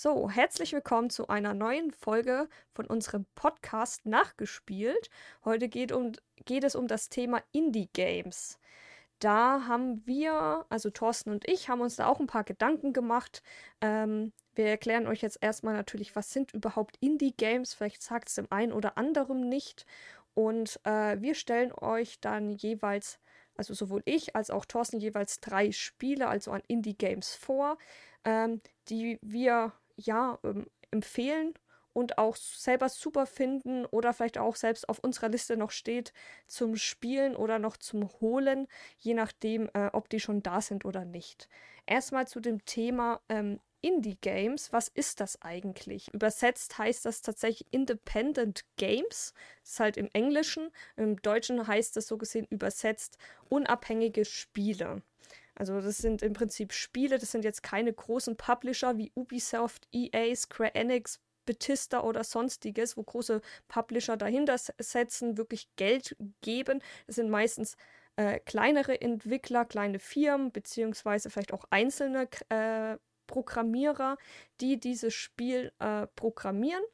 So, herzlich willkommen zu einer neuen Folge von unserem Podcast Nachgespielt. Heute geht, um, geht es um das Thema Indie-Games. Da haben wir, also Thorsten und ich, haben uns da auch ein paar Gedanken gemacht. Ähm, wir erklären euch jetzt erstmal natürlich, was sind überhaupt Indie-Games. Vielleicht sagt es dem einen oder anderen nicht. Und äh, wir stellen euch dann jeweils, also sowohl ich als auch Thorsten, jeweils drei Spiele, also an Indie-Games vor, ähm, die wir ja ähm, empfehlen und auch selber super finden oder vielleicht auch selbst auf unserer Liste noch steht zum Spielen oder noch zum Holen, je nachdem, äh, ob die schon da sind oder nicht. Erstmal zu dem Thema ähm, Indie-Games, was ist das eigentlich? Übersetzt heißt das tatsächlich Independent Games. Das ist halt im Englischen. Im Deutschen heißt das so gesehen übersetzt unabhängige Spiele. Also das sind im Prinzip Spiele, das sind jetzt keine großen Publisher wie Ubisoft, EA, Square Enix, Bethesda oder sonstiges, wo große Publisher dahinter setzen, wirklich Geld geben. Das sind meistens äh, kleinere Entwickler, kleine Firmen, beziehungsweise vielleicht auch einzelne äh, Programmierer, die dieses Spiel äh, programmieren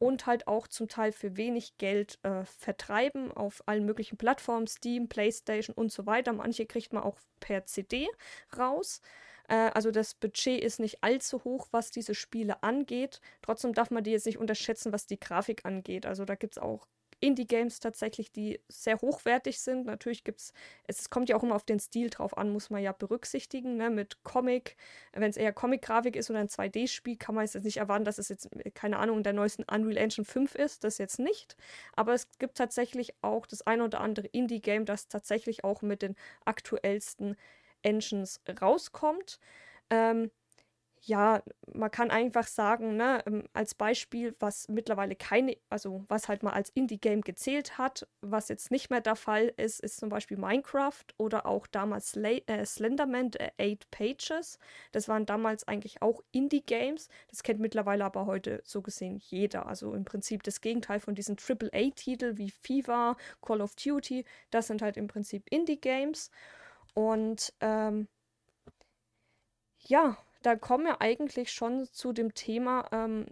und halt auch zum Teil für wenig Geld äh, vertreiben auf allen möglichen Plattformen, Steam, PlayStation und so weiter. Manche kriegt man auch per CD raus. Äh, also das Budget ist nicht allzu hoch, was diese Spiele angeht. Trotzdem darf man die jetzt nicht unterschätzen, was die Grafik angeht. Also da gibt es auch Indie-Games tatsächlich, die sehr hochwertig sind. Natürlich gibt es, es kommt ja auch immer auf den Stil drauf an, muss man ja berücksichtigen. Ne? Mit Comic, wenn es eher Comic-Grafik ist oder ein 2D-Spiel, kann man jetzt nicht erwarten, dass es jetzt, keine Ahnung, der neuesten Unreal Engine 5 ist. Das jetzt nicht. Aber es gibt tatsächlich auch das ein oder andere Indie-Game, das tatsächlich auch mit den aktuellsten Engines rauskommt. Ähm, ja, man kann einfach sagen, ne, ähm, als Beispiel, was mittlerweile keine, also was halt mal als Indie-Game gezählt hat, was jetzt nicht mehr der Fall ist, ist zum Beispiel Minecraft oder auch damals Sla äh, Slenderman äh, Eight Pages. Das waren damals eigentlich auch Indie-Games. Das kennt mittlerweile aber heute so gesehen jeder. Also im Prinzip das Gegenteil von diesen AAA-Titeln wie FIFA, Call of Duty. Das sind halt im Prinzip Indie-Games. Und ähm, ja, da kommen wir eigentlich schon zu dem Thema, ähm,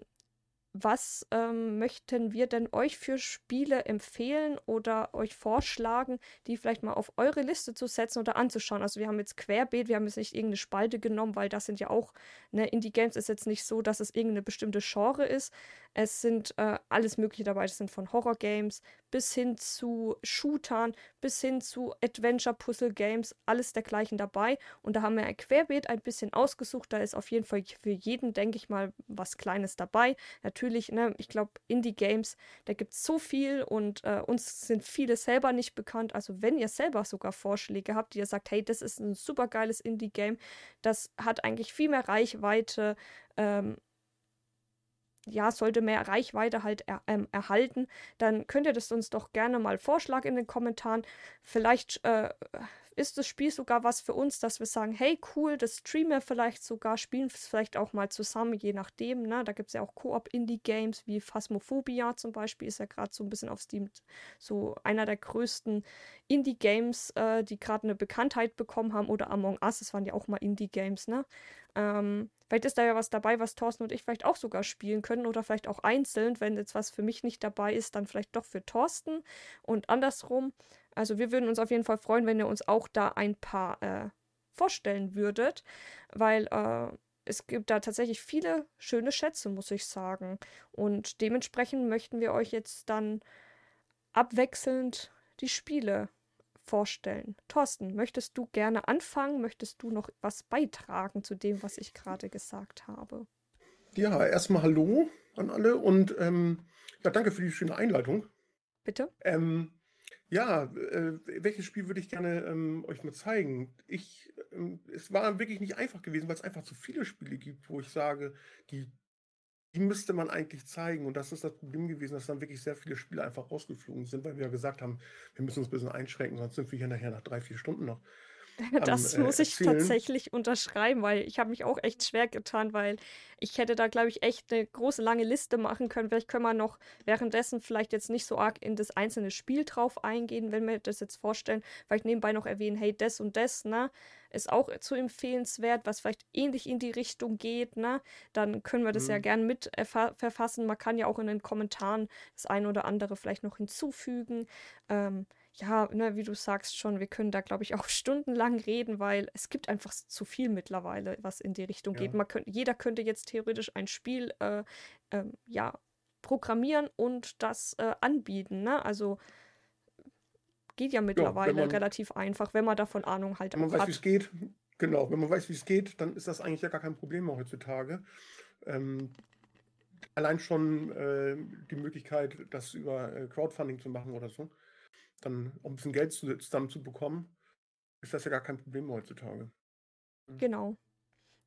was ähm, möchten wir denn euch für Spiele empfehlen oder euch vorschlagen, die vielleicht mal auf eure Liste zu setzen oder anzuschauen? Also wir haben jetzt querbeet, wir haben jetzt nicht irgendeine Spalte genommen, weil das sind ja auch, ne, Indie-Games ist jetzt nicht so, dass es irgendeine bestimmte Genre ist. Es sind äh, alles Mögliche dabei. Es sind von Horror-Games bis hin zu Shootern, bis hin zu Adventure-Puzzle-Games, alles dergleichen dabei. Und da haben wir ein Querbeet ein bisschen ausgesucht. Da ist auf jeden Fall für jeden, denke ich mal, was Kleines dabei. Natürlich, ne, ich glaube, Indie-Games, da gibt es so viel und äh, uns sind viele selber nicht bekannt. Also wenn ihr selber sogar Vorschläge habt, die ihr sagt, hey, das ist ein super geiles Indie-Game, das hat eigentlich viel mehr Reichweite, ähm, ja, sollte mehr Reichweite halt er, ähm, erhalten, dann könnt ihr das uns doch gerne mal vorschlagen in den Kommentaren. Vielleicht äh, ist das Spiel sogar was für uns, dass wir sagen, hey, cool, das streamen wir vielleicht sogar, spielen es vielleicht auch mal zusammen, je nachdem. Ne? Da gibt es ja auch Koop-Indie-Games wie Phasmophobia zum Beispiel, ist ja gerade so ein bisschen auf Steam so einer der größten Indie-Games, äh, die gerade eine Bekanntheit bekommen haben. Oder Among Us, das waren ja auch mal Indie-Games, ne? Ähm, vielleicht ist da ja was dabei, was Thorsten und ich vielleicht auch sogar spielen können oder vielleicht auch einzeln. Wenn jetzt was für mich nicht dabei ist, dann vielleicht doch für Thorsten und andersrum. Also wir würden uns auf jeden Fall freuen, wenn ihr uns auch da ein paar äh, vorstellen würdet, weil äh, es gibt da tatsächlich viele schöne Schätze, muss ich sagen. Und dementsprechend möchten wir euch jetzt dann abwechselnd die Spiele vorstellen. Thorsten, möchtest du gerne anfangen? Möchtest du noch was beitragen zu dem, was ich gerade gesagt habe? Ja, erstmal Hallo an alle und ähm, ja, danke für die schöne Einleitung. Bitte? Ähm, ja, äh, welches Spiel würde ich gerne ähm, euch mal zeigen? Ich, ähm, es war wirklich nicht einfach gewesen, weil es einfach zu viele Spiele gibt, wo ich sage, die, die müsste man eigentlich zeigen. Und das ist das Problem gewesen, dass dann wirklich sehr viele Spiele einfach rausgeflogen sind, weil wir ja gesagt haben, wir müssen uns ein bisschen einschränken, sonst sind wir hier nachher nach drei, vier Stunden noch. Das am, äh, muss ich Erzählen. tatsächlich unterschreiben, weil ich habe mich auch echt schwer getan, weil ich hätte da, glaube ich, echt eine große, lange Liste machen können. Vielleicht können wir noch währenddessen vielleicht jetzt nicht so arg in das einzelne Spiel drauf eingehen, wenn wir das jetzt vorstellen. Vielleicht nebenbei noch erwähnen, hey, das und das, ne? Ist auch zu empfehlenswert, was vielleicht ähnlich in die Richtung geht, ne? Dann können wir das ja Mhm. gern mit äh, ver- verfassen. Man kann ja auch in den Kommentaren das eine oder andere vielleicht noch hinzufügen. Ähm, ja, ne, wie du sagst schon, wir können da, glaube ich, auch stundenlang reden, weil es gibt einfach zu viel mittlerweile, was in die Richtung geht. Ja. Man könnt, jeder könnte jetzt theoretisch ein Spiel, äh, ähm, ja, programmieren und das äh, anbieten, ne? Also geht ja Ja, mittlerweile man, relativ einfach, wenn man davon Ahnung halt wenn man weiß, wie hat. es geht, genau, wenn man weiß, wie es geht, dann ist das eigentlich ja gar kein Problem mehr heutzutage. Ähm, allein schon äh, die Möglichkeit, das über äh, Crowdfunding zu machen oder so, dann um ein bisschen Geld zu, zusammenzubekommen, ist das ja gar kein Problem heutzutage. Mhm. Genau.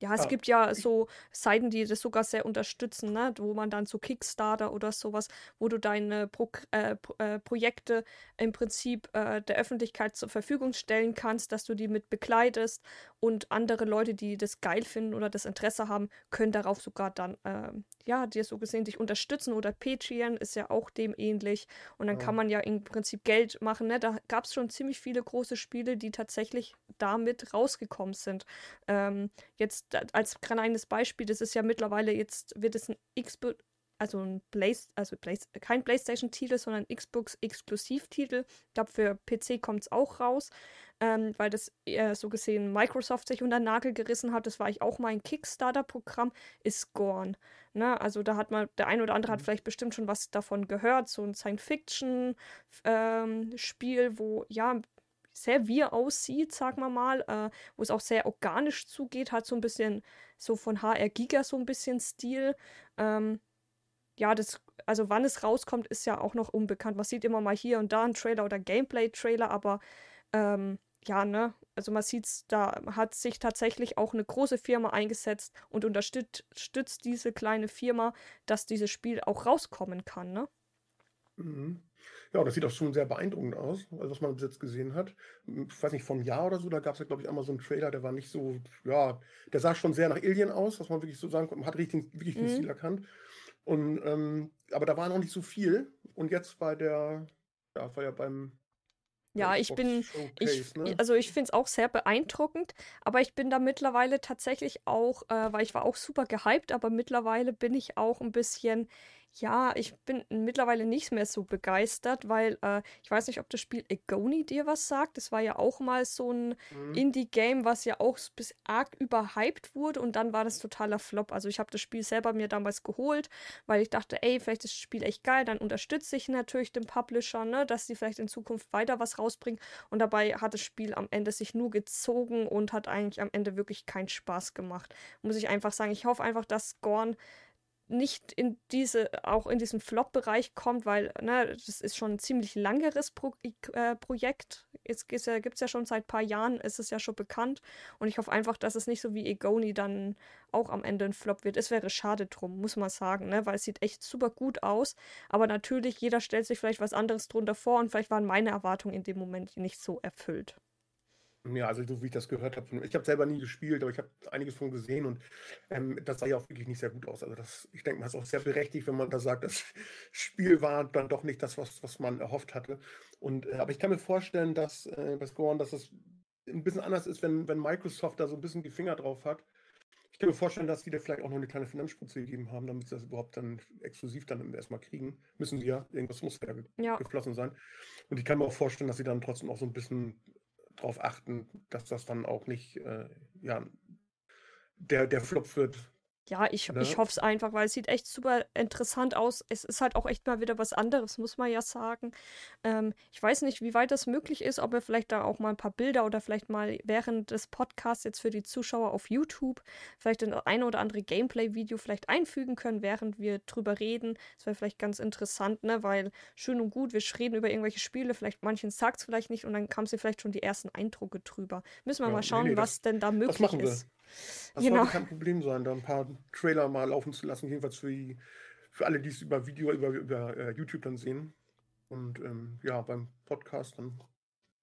Ja, es Ah, gibt ja so Seiten, die das sogar sehr unterstützen, ne? Wo man dann so Kickstarter oder sowas, wo du deine Pro äh, Pro äh, Projekte im Prinzip äh, der Öffentlichkeit zur Verfügung stellen kannst, dass du die mit begleitest und andere Leute, die das geil finden oder das Interesse haben, können darauf sogar dann, ähm, ja, dir so gesehen dich unterstützen oder Patreon ist ja auch dem ähnlich und dann kann ja. man ja im Prinzip Geld machen, ne? Da gab es schon ziemlich viele große Spiele, die tatsächlich damit rausgekommen sind. Ähm, Jetzt da- als kleines Beispiel, das ist ja mittlerweile jetzt, wird es ein Xbox, also ein Play, also Play, kein PlayStation-Titel, sondern Xbox-Exklusivtitel. Ich glaube, für PC kommt es auch raus, ähm, weil das eher so gesehen Microsoft sich unter den Nagel gerissen hat. Das war ich auch mal ein Kickstarter-Programm, ist Gorn. Ne? Also da hat man, der ein oder andere hat Mhm. vielleicht bestimmt schon was davon gehört, so ein Science-Fiction-Spiel, wo ja sehr wir aussieht, sagen wir mal, äh, wo es auch sehr organisch zugeht, hat so ein bisschen so von HR Giga so ein bisschen Stil. Ähm, ja, das, also wann es rauskommt, ist ja auch noch unbekannt. Man sieht immer mal hier und da einen Trailer oder Gameplay-Trailer, aber ähm, ja, ne, also man sieht's, da hat sich tatsächlich auch eine große Firma eingesetzt und unterstützt stützt diese kleine Firma, dass dieses Spiel auch rauskommen kann, ne? Mhm. Ja, das sieht auch schon sehr beeindruckend aus, also was man bis jetzt gesehen hat. Ich weiß nicht, vor einem Jahr oder so, da gab es ja, glaube ich, einmal so einen Trailer, der war nicht so, ja, der sah schon sehr nach Alien aus, was man wirklich so sagen konnte. Man hat richtig, wirklich den Mhm. Stil erkannt. Und, ähm, aber da war noch nicht so viel. Und jetzt bei der, ja, war ja beim Ja, ich bin, ich, Showcase, ne? also ich finde es auch sehr beeindruckend, aber ich bin da mittlerweile tatsächlich auch, äh, weil ich war auch super gehypt, aber mittlerweile bin ich auch ein bisschen, ja, ich bin mittlerweile nicht mehr so begeistert, weil äh, ich weiß nicht, ob das Spiel Agony dir was sagt. Das war ja auch mal so ein Mhm. Indie-Game, was ja auch bis arg überhyped wurde und dann war das totaler Flop. Also ich habe das Spiel selber mir damals geholt, weil ich dachte, ey, vielleicht ist das Spiel echt geil, dann unterstütze ich natürlich den Publisher, ne, dass sie vielleicht in Zukunft weiter was rausbringen. Und dabei hat das Spiel am Ende sich nur gezogen und hat eigentlich am Ende wirklich keinen Spaß gemacht. Muss ich einfach sagen. Ich hoffe einfach, dass Gorn nicht in diese, auch in diesen Flop-Bereich kommt, weil, ne, das ist schon ein ziemlich langeres Pro äh, Projekt. Jetzt gibt es ja, ja schon seit ein paar Jahren, ist es ja schon bekannt. Und ich hoffe einfach, dass es nicht so wie Egoni dann auch am Ende ein Flop wird. Es wäre schade drum, muss man sagen, ne, weil es sieht echt super gut aus. Aber natürlich, jeder stellt sich vielleicht was anderes drunter vor und vielleicht waren meine Erwartungen in dem Moment nicht so erfüllt. Ja, also so wie ich das gehört habe. Ich habe selber nie gespielt, aber ich habe einiges von gesehen und ähm, das sah ja auch wirklich nicht sehr gut aus. Also das, ich denke mal, ist auch sehr berechtigt, wenn man da sagt, das Spiel war dann doch nicht das, was, was man erhofft hatte. Und, äh, aber ich kann mir vorstellen, dass äh, bei Scorn, dass es ein bisschen anders ist, wenn, wenn Microsoft da so ein bisschen die Finger drauf hat. Ich kann mir vorstellen, dass die da vielleicht auch noch eine kleine Finanzspritze gegeben haben, damit sie das überhaupt dann exklusiv dann erstmal kriegen. Müssen sie ja, irgendwas muss ja ge- Ja, geflossen sein. Und ich kann mir auch vorstellen, dass sie dann trotzdem auch so ein bisschen drauf achten, dass das dann auch nicht äh, ja, der, der Flop wird. Ja, ich, ich Ne? hoffe es einfach, weil es sieht echt super interessant aus. Es ist halt auch echt mal wieder was anderes, muss man ja sagen. Ähm, ich weiß nicht, wie weit das möglich ist, ob wir vielleicht da auch mal ein paar Bilder oder vielleicht mal während des Podcasts jetzt für die Zuschauer auf YouTube vielleicht ein eine oder andere Gameplay-Video vielleicht einfügen können, während wir drüber reden. Das wäre vielleicht ganz interessant, ne? Weil schön und gut, wir reden über irgendwelche Spiele, vielleicht manchen sagt es vielleicht nicht und dann kamen sie vielleicht schon die ersten Eindrücke drüber. Müssen wir Ja, mal nee, schauen, nee, was das, denn da möglich ist. Das Genau. sollte kein Problem sein, da ein paar Trailer mal laufen zu lassen, jedenfalls für, die, für alle, die es über Video, über, über äh, YouTube dann sehen. Und ähm, ja, beim Podcast, dann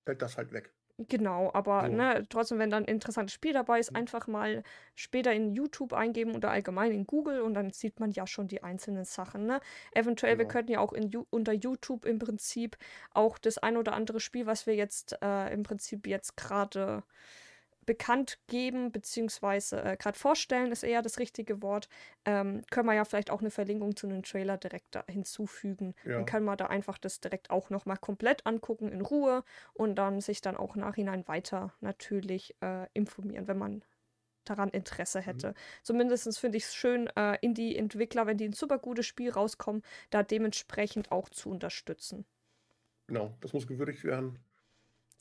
fällt das halt weg. Genau, aber So. ne, trotzdem, wenn dann ein interessantes Spiel dabei ist, Mhm. einfach mal später in YouTube eingeben oder allgemein in Google und dann sieht man ja schon die einzelnen Sachen. Ne? Eventuell, wir Genau. könnten ja auch in, unter YouTube im Prinzip auch das ein oder andere Spiel, was wir jetzt äh, im Prinzip jetzt gerade bekannt geben, beziehungsweise äh, gerade vorstellen, ist eher das richtige Wort, ähm, können wir ja vielleicht auch eine Verlinkung zu einem Trailer direkt da hinzufügen. Ja. Dann kann man da einfach das direkt auch nochmal komplett angucken in Ruhe und dann sich dann auch nachhinein weiter natürlich äh, informieren, wenn man daran Interesse hätte. Zumindest finde ich es schön, äh, Indie-Entwickler, wenn die ein super gutes Spiel rauskommen, da dementsprechend auch zu unterstützen. Genau, das muss gewürdigt werden.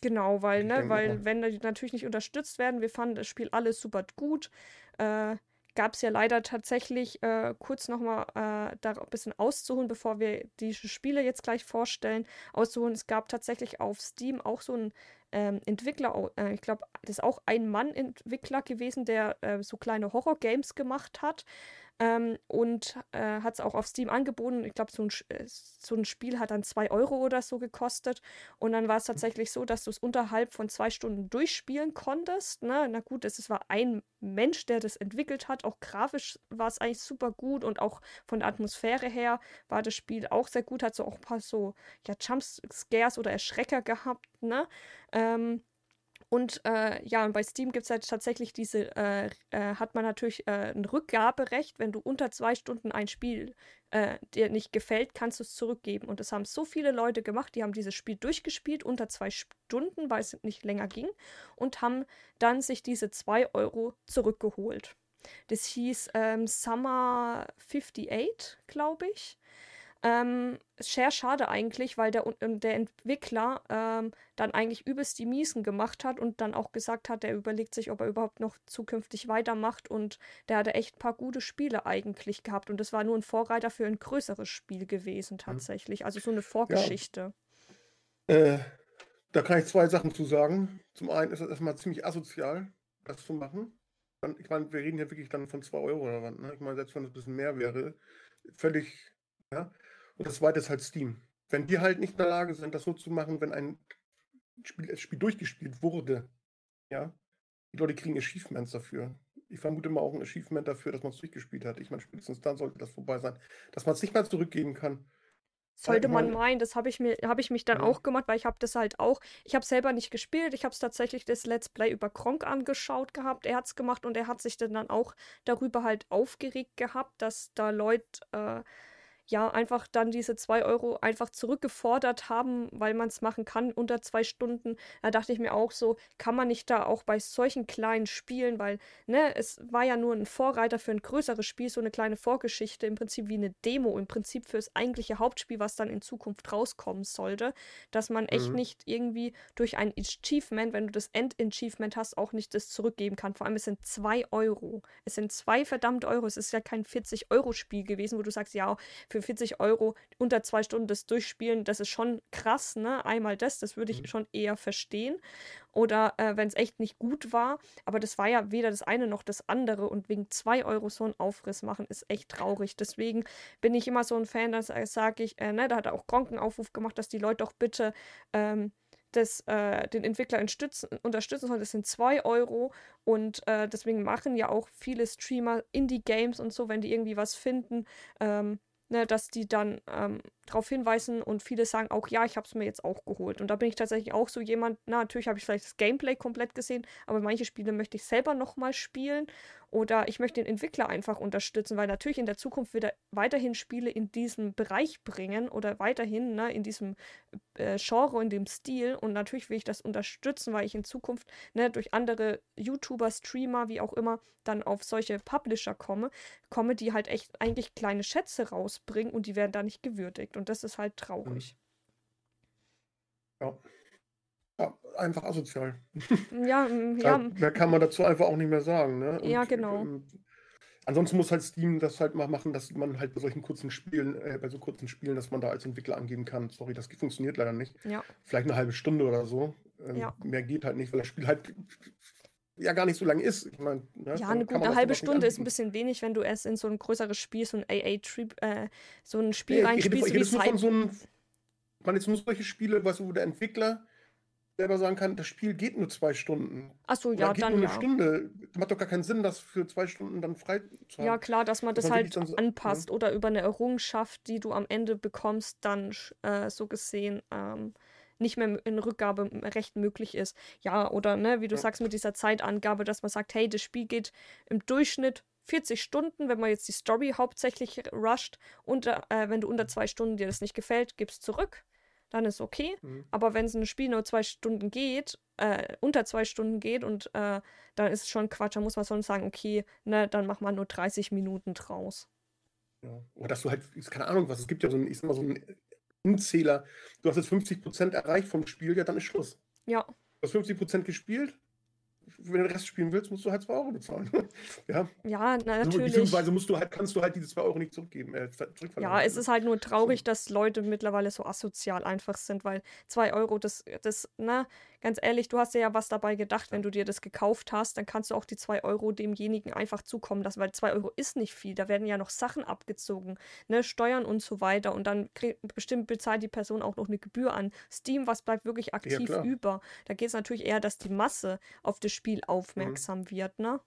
Genau, weil, ne, denke weil wenn die natürlich nicht unterstützt werden, wir fanden das Spiel alles super gut, äh, gab es ja leider tatsächlich äh, kurz nochmal äh, da ein bisschen auszuholen, bevor wir die Spiele jetzt gleich vorstellen, auszuholen. Es gab tatsächlich auf Steam auch so einen ähm, Entwickler, äh, ich glaube, das ist auch ein Mann-Entwickler gewesen, der äh, so kleine Horror-Games gemacht hat. Ähm, und äh, hat es auch auf Steam angeboten. Ich glaube, so, ein äh, so ein Spiel hat dann 2 Euro oder so gekostet. Und dann war es tatsächlich so, dass du es unterhalb von zwei Stunden durchspielen konntest. Ne? Na gut, es es war ein Mensch, der das entwickelt hat. Auch grafisch war es eigentlich super gut und auch von der Atmosphäre her war das Spiel auch sehr gut. Hat so auch ein paar so ja, Jumpscares oder Erschrecker gehabt. Ne? Ähm, und äh, ja, und bei Steam gibt es halt tatsächlich diese, äh, äh, hat man natürlich äh, ein Rückgaberecht. Wenn du unter zwei Stunden ein Spiel äh, dir nicht gefällt, kannst du es zurückgeben. Und das haben so viele Leute gemacht, die haben dieses Spiel durchgespielt unter zwei Stunden, weil es nicht länger ging, und haben dann sich diese zwei Euro zurückgeholt. Das hieß ähm, Summer 58, glaube ich. Ähm, sehr schade eigentlich, weil der, Un- der Entwickler ähm, dann eigentlich übelst die Miesen gemacht hat und dann auch gesagt hat, er überlegt sich, ob er überhaupt noch zukünftig weitermacht und der hatte echt ein paar gute Spiele eigentlich gehabt und das war nur ein Vorreiter für ein größeres Spiel gewesen tatsächlich, also so eine Vorgeschichte. Äh, da kann ich zwei Sachen zu sagen. Zum einen ist es erstmal ziemlich asozial, das zu machen. Ich meine, wir reden hier wirklich dann von 2 Euro oder was. Ne? Ich meine, selbst wenn es ein bisschen mehr wäre, völlig. Ja? Und das zweite ist halt Steam. Wenn die halt nicht in der Lage sind, das so zu machen, wenn ein Spiel, das Spiel durchgespielt wurde, ja, die Leute kriegen Achievements dafür. Ich vermute mal auch ein Achievement dafür, dass man es durchgespielt hat. Ich meine, spätestens dann sollte das vorbei sein. Dass man es nicht mal zurückgeben kann. Sollte ich man meine- meinen, das habe ich mir, habe ich mich dann Ja. auch gemacht, weil ich habe das halt auch, ich habe selber nicht gespielt, ich habe es tatsächlich das Let's Play über Kronk angeschaut gehabt, er hat es gemacht und er hat sich dann, dann auch darüber halt aufgeregt gehabt, dass da Leute äh, ja einfach dann diese 2 Euro einfach zurückgefordert haben, weil man es machen kann unter zwei Stunden. Da dachte ich mir auch so, kann man nicht da auch bei solchen kleinen Spielen, weil, ne, es war ja nur ein Vorreiter für ein größeres Spiel, so eine kleine Vorgeschichte, im Prinzip wie eine Demo, im Prinzip fürs eigentliche Hauptspiel, was dann in Zukunft rauskommen sollte, dass man echt Mhm. nicht irgendwie durch ein Achievement, wenn du das End-Achievement hast, auch nicht das zurückgeben kann. Vor allem, es sind 2 Euro. Es sind zwei verdammte Euro. Es ist ja kein 40-Euro-Spiel gewesen, wo du sagst, ja, für 40 Euro unter zwei Stunden das durchspielen, das ist schon krass, ne? Einmal das, das würde ich Mhm. schon eher verstehen. Oder äh, wenn es echt nicht gut war. Aber das war ja weder das eine noch das andere. Und wegen 2 Euro so einen Aufriss machen, ist echt traurig. Deswegen bin ich immer so ein Fan, dass äh, sage ich, äh, ne, da hat auch Gronk einen Aufruf gemacht, dass die Leute doch bitte ähm, das, äh, den Entwickler unterstützen, unterstützen sollen. Das sind 2 Euro. Und äh, deswegen machen ja auch viele Streamer Indie-Games und so, wenn die irgendwie was finden, ähm, ne, dass die dann ähm, darauf hinweisen und viele sagen auch, ja, ich habe es mir jetzt auch geholt. Und da bin ich tatsächlich auch so jemand, na, natürlich habe ich vielleicht das Gameplay komplett gesehen, aber manche Spiele möchte ich selber nochmal spielen oder ich möchte den Entwickler einfach unterstützen, weil natürlich in der Zukunft wird er weiterhin Spiele in diesem Bereich bringen oder weiterhin ne, in diesem äh, Genre, in dem Stil und natürlich will ich das unterstützen, weil ich in Zukunft ne, durch andere YouTuber, Streamer, wie auch immer, dann auf solche Publisher komme, komme, die halt echt eigentlich kleine Schätze rausbringen und die werden da nicht gewürdigt. Und das ist halt traurig. Ja. ja einfach asozial. Ja, mm, ja, mehr kann man dazu einfach auch nicht mehr sagen. Ne? Ja, genau. ähm, ansonsten muss halt Steam das halt mal machen, dass man halt bei solchen kurzen Spielen, äh, bei so kurzen Spielen, dass man da als Entwickler angeben kann. Sorry, das funktioniert leider nicht. ja, Vielleicht eine halbe Stunde oder so. Ähm, Ja. Mehr geht halt nicht, weil das Spiel halt ja gar nicht so lang ist. Ich mein, ne, ja, eine man gute das halbe Stunde ist ein bisschen wenig, wenn du erst in so ein größeres Spiel, so ein AA-Trip, äh, so ein Nee, Spiel ich rede, reinspielst, ich rede wie jetzt nur von so einem, ich meine jetzt nur solche Spiele, weißt du, wo der Entwickler selber sagen kann, das Spiel geht nur zwei Stunden. Achso, ja, geht dann nur eine ja. Stunde. Macht doch gar keinen Sinn, das für zwei Stunden dann frei zu haben. Ja, klar, dass man das man halt so- anpasst oder über eine Errungenschaft, die du am Ende bekommst, dann äh, so gesehen ähm, nicht mehr in Rückgaberecht möglich ist. Ja, oder ne, wie du sagst, mit dieser Zeitangabe, dass man sagt, hey, das Spiel geht im Durchschnitt 40 Stunden, wenn man jetzt die Story hauptsächlich rusht und äh, wenn du unter zwei Stunden dir das nicht gefällt, gib's zurück. Dann ist okay. Mhm. Aber wenn so ein Spiel nur zwei Stunden geht, äh, unter zwei Stunden geht und äh, dann ist es schon Quatsch, dann muss man sonst sagen, okay, ne, dann mach mal nur 30 Minuten draus. Ja. Oder dass du halt, keine Ahnung was, es gibt ja so einen, ich sag mal, so Umzähler. Du hast jetzt 50% erreicht vom Spiel, ja, dann ist Schluss. Ja, Du hast 50% gespielt. Wenn du den Rest spielen willst, musst du halt 2 Euro bezahlen. ja. ja, na, So, natürlich. beziehungsweise musst du halt, kannst du halt diese 2 Euro nicht zurückgeben. Äh. Ja, es ist halt nur traurig, dass Leute mittlerweile so asozial einfach sind, weil 2 Euro, das, das, na, ganz ehrlich, du hast ja was dabei gedacht, wenn du dir das gekauft hast, dann kannst du auch die 2 Euro demjenigen einfach zukommen lassen, weil 2 Euro ist nicht viel, da werden ja noch Sachen abgezogen, ne, Steuern und so weiter und dann krieg, bestimmt bezahlt die Person auch noch eine Gebühr an. Steam, was bleibt wirklich aktiv klar. über? Da geht es natürlich eher, dass die Masse auf das Spiel aufmerksam wird, ne?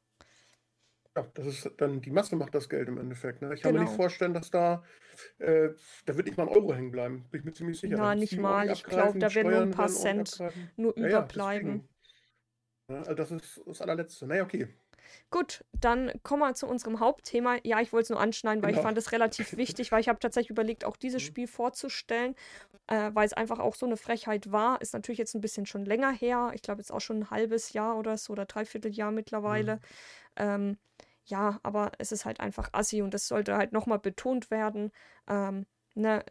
Ja, das ist dann, die Masse macht das Geld im Endeffekt. Ne? Ich kann mir nicht Genau. vorstellen, dass da, äh, da wird nicht mal ein Euro hängen bleiben. Bin ich mir ziemlich sicher. Na, nicht mal. Ich glaub, abgreifen, da werden nur ein paar Cent. Nur Ja, ja, überbleiben. deswegen. Ja, also das ist das allerletzte. Naja, okay. Gut, dann kommen wir zu unserem Hauptthema. Ja, ich wollte es nur anschneiden, weil ich Genau. fand es relativ wichtig, weil ich habe tatsächlich überlegt, auch dieses Mhm. Spiel vorzustellen, äh, weil es einfach auch so eine Frechheit war. Ist natürlich jetzt ein bisschen schon länger her. Ich glaube jetzt auch schon ein halbes Jahr oder so oder dreiviertel Jahr mittlerweile. Mhm. Ähm, ja, aber es ist halt einfach assi und das sollte halt nochmal betont werden. Ähm, ne,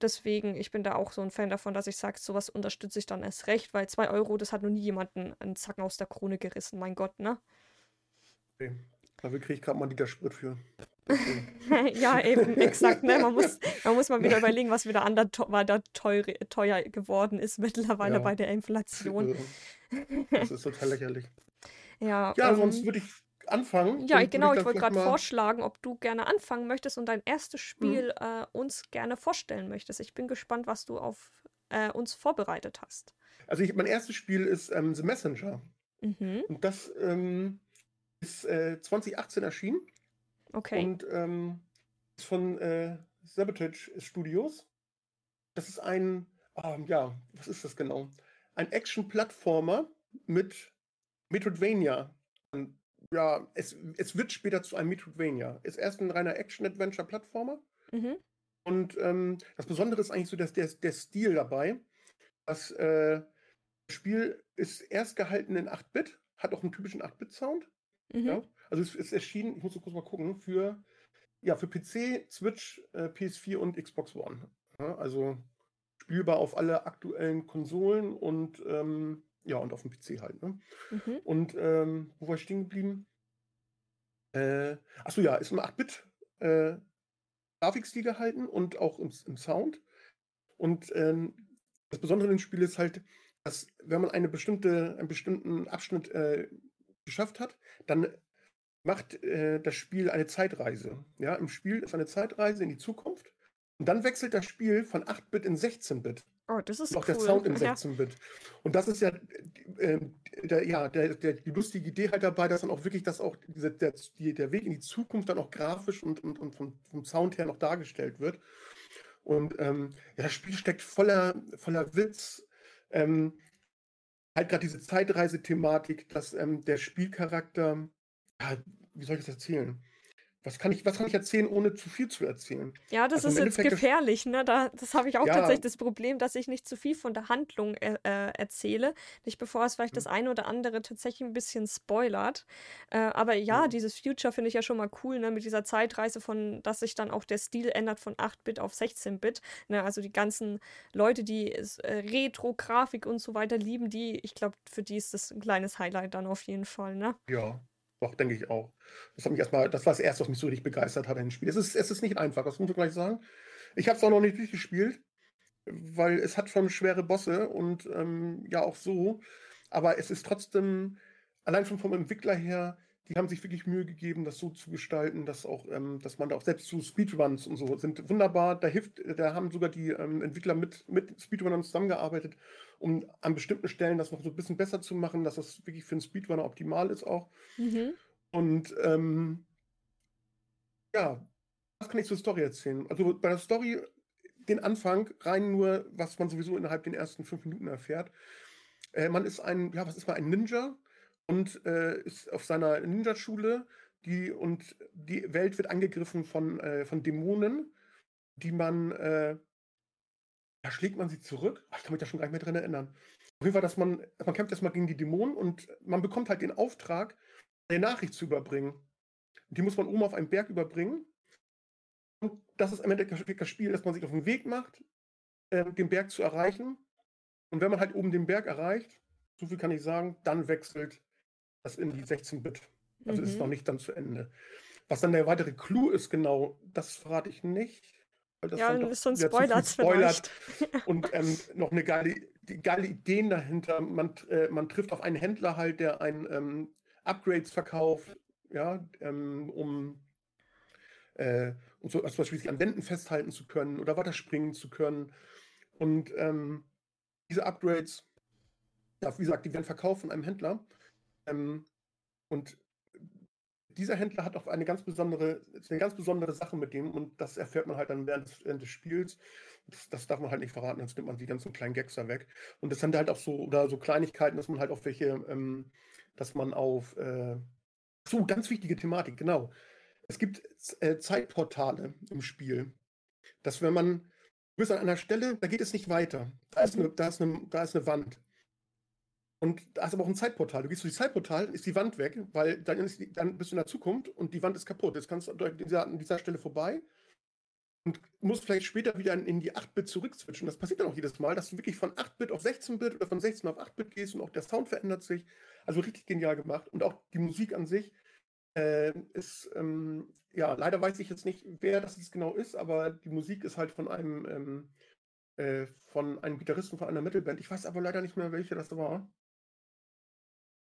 deswegen, ich bin da auch so ein Fan davon, dass ich sage, sowas unterstütze ich dann erst recht, weil 2 Euro, das hat noch nie jemanden einen Zacken aus der Krone gerissen, mein Gott, ne? Okay. Dafür kriege ich gerade mal einen Liter Sprit für. ja, eben, exakt. Ne? Man, muss, man muss mal wieder überlegen, was wieder ander weiter teuer, teuer geworden ist mittlerweile Ja. bei der Inflation. Das ist total lächerlich. Ja, Ja, ähm, sonst würde ich anfangen. ja, genau, ich dann wollte gerade mal- vorschlagen, ob du gerne anfangen möchtest und dein erstes Mhm. Spiel äh, uns gerne vorstellen möchtest. Ich bin gespannt, was du auf äh, uns vorbereitet hast. Also ich, mein erstes Spiel ist ähm, The Messenger. Mhm, Und das ähm, ist äh, 2018 erschienen. okay. Und ähm, ist von äh, Sabotage Studios. Das ist ein, ähm, ja, was ist das genau? Ein Action-Plattformer mit Metroidvania. Und, ja, es, es wird später zu einem Metroidvania. Ist erst ein reiner Action-Adventure-Plattformer. Mhm, Und ähm, das Besondere ist eigentlich so dass der, der Stil dabei. Das äh, Spiel ist erst gehalten in 8-Bit, hat auch einen typischen 8-Bit-Sound. Mhm, Ja? Also es ist erschienen, ich muss so kurz mal gucken, für, ja, für PC, Switch, äh, PS4 und Xbox One. Ja, also spielbar auf alle aktuellen Konsolen und ähm, ja, und auf dem PC halt. Ne? mhm, Und ähm, wo war ich stehen geblieben? Äh, achso, ja, ist im 8-Bit äh, Grafikstil gehalten und auch im, im Sound. Und ähm, das Besondere im Spiel ist halt, dass wenn man eine bestimmte, einen bestimmten Abschnitt äh, geschafft hat, dann macht äh, das Spiel eine Zeitreise. Ja, im Spiel ist eine Zeitreise in die Zukunft. Und dann wechselt das Spiel von 8-Bit in 16-Bit. Oh, das ist Und auch cool. der Sound in ja. 16-Bit. Und das ist ja, äh, der, ja der, der, die lustige Idee halt dabei, dass dann auch wirklich das auch, diese, der, der Weg in die Zukunft dann auch grafisch und, und, und vom, vom Sound her noch dargestellt wird. Und ähm, ja, das Spiel steckt voller, voller Witz. Ähm, halt gerade diese Zeitreise-Thematik, dass ähm, der Spielcharakter, ja, wie soll ich das erzählen? Was kann ich, was kann ich erzählen, ohne zu viel zu erzählen? Ja, das Also ist jetzt Endeffekt gefährlich, ne? Da, das habe ich auch Ja. tatsächlich das Problem, dass ich nicht zu viel von der Handlung äh, äh, erzähle. Nicht bevor es Hm. vielleicht das eine oder andere tatsächlich ein bisschen spoilert. Äh, aber ja, Ja. dieses Future finde ich ja schon mal cool, ne? Mit dieser Zeitreise von, dass sich dann auch der Stil ändert von 8-Bit auf 16-Bit. Ne? Also die ganzen Leute, die äh, Retro-Grafik und so weiter lieben, die, ich glaube, für die ist das ein kleines Highlight dann auf jeden Fall, ne? Ja, doch, denke ich auch. Das hat mich erstmal, das war das erste, was mich so richtig begeistert hat in dem Spiel. Es ist, es ist nicht einfach, das muss ich gleich sagen. Ich habe es auch noch nicht durchgespielt, weil es hat schon schwere Bosse und ähm, ja auch so. Aber es ist trotzdem, allein schon vom Entwickler her, die haben sich wirklich Mühe gegeben, das so zu gestalten, dass auch, ähm, dass man da auch selbst zu Speedruns und so sind wunderbar. Da hilft, da haben sogar die ähm, Entwickler mit, mit Speedrunnern zusammengearbeitet um an bestimmten Stellen das noch so ein bisschen besser zu machen, dass das wirklich für 'n Speedrunner optimal ist auch. Mhm. Und, ähm ja, was kann ich zur Story erzählen? Also, bei der Story den Anfang, rein nur, was man sowieso innerhalb den ersten 5 Minuten erfährt. Äh, man ist ein ja, was ist man? Ein Ninja und, äh, ist auf seiner Ninjaschule, die und die Welt wird angegriffen von, äh von Dämonen, die man, äh ja, schlägt man sie zurück? Ich kann mich da schon gar nicht mehr dran erinnern. Auf jeden Fall, dass man man kämpft erst mal gegen die Dämonen und man bekommt halt den Auftrag, eine Nachricht zu überbringen. Die muss man oben auf einen Berg überbringen. Und das ist am Ende das Spiel, dass man sich auf 'n Weg macht, ähm, den Berg zu erreichen. Und wenn man halt oben den Berg erreicht, so viel kann ich sagen, dann wechselt das in die 16-Bit. Also, ist noch Mhm. nicht dann zu Ende. Was dann der weitere Clou ist genau, das verrate ich nicht, weil das Ja, dann wieder zu viel spoilert's spoilert. Und, ähm, noch 'ne geile geile Ideen dahinter. Man äh, man trifft auf einen Händler halt, der einen, ähm, Upgrades verkauft, ja, ähm, um äh, um so zum Beispiel sich an Wänden festhalten zu können oder weiterspringen zu können. Und, ähm, diese Upgrades ja, wie gesagt, die werden verkauft von einem Händler. Ähm, und dieser Händler hat auch eine ganz besondere ist 'ne ganz besondere Sache mit dem und das erfährt man halt dann während des während des Spiels. Das das darf man halt nicht verraten, sonst nimmt man die ganzen kleinen Gags da weg. Und das sind halt auch so oder so Kleinigkeiten, dass man halt auf welche, ähm dass man auf, äh so, ganz wichtige Thematik, genau. Es gibt äh, Zeitportale im Spiel, dass wenn man du bist an einer Stelle, da geht es nicht weiter. Da ist 'ne Mhm. da ist 'ne da ist 'ne Wand. Und da ist aber auch 'n Zeitportal. Du gehst durch das Zeitportal, ist die Wand weg, weil dann die dann bist du in der Zukunft und die Wand ist kaputt. Jetzt kannst du an dieser an dieser Stelle vorbei und musst vielleicht später wieder in die 8-Bit zurück-switchen. Das passiert dann auch jedes Mal, dass du wirklich von 8-Bit auf 16-Bit oder von 16 auf 8-Bit gehst und auch der Sound verändert sich. Also, richtig genial gemacht und auch die Musik an sich, äh, ist, ähm ja, leider weiß ich jetzt nicht, wer das jetzt genau ist, aber die Musik ist halt von einem, ähm äh, von einem Gitarristen von einer Metal-Band. Ich weiß aber leider nicht mehr, welche das war.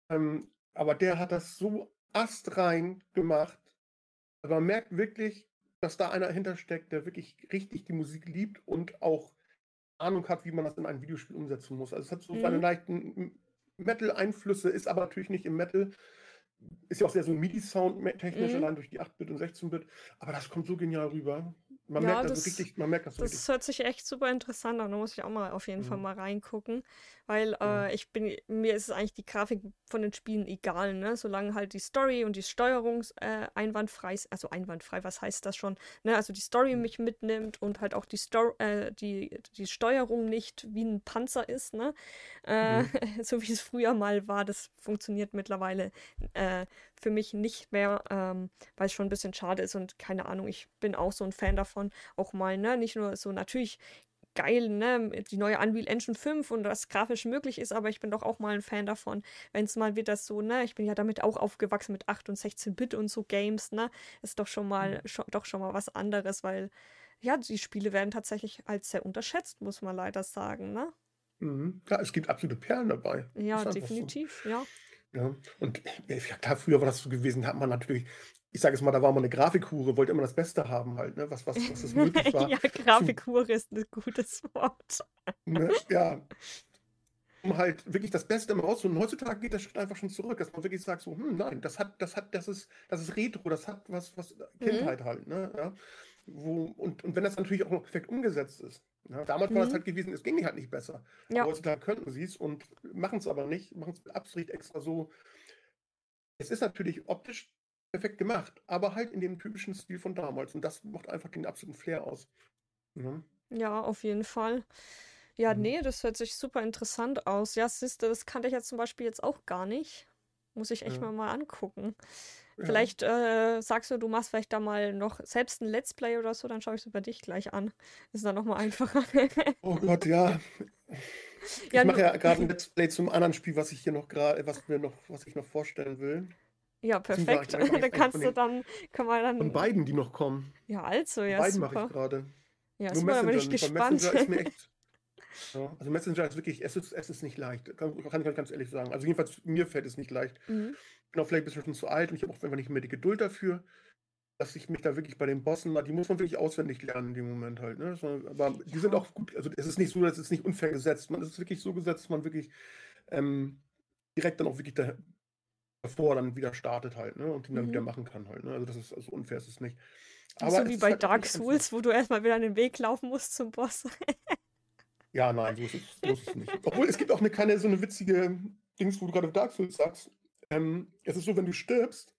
Ähm, aber der hat das so astrein gemacht. Also, man merkt wirklich, dass da einer hintersteckt, der wirklich richtig die Musik liebt und auch Ahnung hat, wie man das in einem Videospiel umsetzen muss. Also, es hat so seine Mhm. leichten M Metal-Einflüsse, ist aber natürlich nicht im Metal. Ist ja auch sehr so MIDI-Sound technisch, Mhm. allein durch die 8-Bit und 16-Bit. Aber das kommt so genial rüber. Man Ja, merkt also das richtig man merkt das das hört sich echt super interessant an. Da muss ich auch mal auf jeden Fall Mhm. mal reingucken, weil, Ja. äh, ich bin mir ist es eigentlich die Grafik von den Spielen egal, ne? Solange halt die Story und die Steuerung äh, einwandfrei ist also, einwandfrei, was heißt das schon? Ne, also, die Story Mhm. mich mitnimmt und halt auch die Sto äh, die die Steuerung nicht wie 'n Panzer ist, ne? Äh, Mhm. so wie es früher mal war, das funktioniert mittlerweile, äh, für mich nicht mehr, ähm, weil's schon 'n bisschen schade ist und keine Ahnung, ich bin auch so 'n Fan davon, auch mal, ne, nicht nur so natürlich geil, ne, die neue Unreal Engine 5 und was grafisch möglich ist, aber ich bin doch auch mal 'n Fan davon, wenn's mal wieder so ne, ich bin ja damit auch aufgewachsen mit 8 und 16-Bit und so Games, ne? Ist doch schon mal Mhm. scho doch schon mal was anderes, weil, ja, die Spiele werden tatsächlich als sehr unterschätzt, muss man leider sagen, ne? Mhm. Ja, es gibt absolute Perlen dabei. Ja, einfach so. definitiv, ja. Ja, und ja klar, früher war das so gewesen, hat man natürlich ich sage jetzt mal, da war man 'ne Grafikhure, wollte immer das Beste haben halt, ne, was was was es möglich war. Ja, Grafikhure ist 'n gutes Wort. ne, ja. Um halt wirklich das Beste immer rauszuholen. Heutzutage geht der Schritt einfach schon zurück, dass man wirklich sagt so: „Hm, nein, das hat das hat das ist das ist Retro, das hat was was Mhm. Kindheit halt“, ne, ja? Wo und und wenn das natürlich auch noch perfekt umgesetzt ist, ne? Damals war das Mhm. halt gewesen, es ging halt nicht besser. Ja. Heutzutage könnten sie's und machen's aber nicht, machen's mit Absicht extra so es ist natürlich optisch perfekt gemacht, aber halt in dem typischen Stil von damals und das macht einfach den absoluten Flair aus, ne? Ja, auf jeden Fall. Ja, Mhm. ne, das hört sich super interessant aus. Ja, siehste, das kannte ich jetzt zum Beispiel jetzt auch gar nicht. Muss ich echt Ja. mir mal angucken. Ja. Vielleicht, äh, sagst du, du machst vielleicht da mal noch selbst 'n Let's Play oder so, dann schaue ich's über dich gleich an. Ist dann noch mal einfacher. Oh Gott, ja. Ich Ja, mache ja grad 'n Let's Play zum anderen Spiel, was ich hier noch gra was mir noch was ich noch vorstellen will. Ja, perfekt. jetzt eigentlich kannst von du dann können wir von dann beiden, die noch kommen. Ja, also, Von ja, beiden mache ich super. grade. Ja, Nur super, da bin ich gespannt. Echt ja, also Messenger ist wirklich es ist es ist nicht leicht. Kann kann ich ganz ehrlich sagen. Also jedenfalls mir fällt es nicht leicht. Mhm. Bin auch vielleicht 'n bisschen schon zu alt und ich habe auch einfach nicht mehr die Geduld dafür. dass ich mich da wirklich bei den Bossen, die muss man wirklich auswendig lernen in dem Moment halt. Ne? Aber die sind auch gut, also es ist nicht so, dass es nicht unfair gesetzt. Man ist wirklich so gesetzt, dass man wirklich ähm, direkt dann auch wirklich da, davor dann wieder startet halt, ne? Und den dann mhm. wieder machen kann halt. Ne? Also das ist also unfair ist es nicht. Aber so wie bei halt Dark Souls, wo du erstmal wieder an den Weg laufen musst zum Boss. ja, nein, so ist, es, so ist es nicht. Obwohl es gibt auch eine keine so eine witzige Dings, wo du gerade Dark Souls sagst. Ähm, es ist so, wenn du stirbst,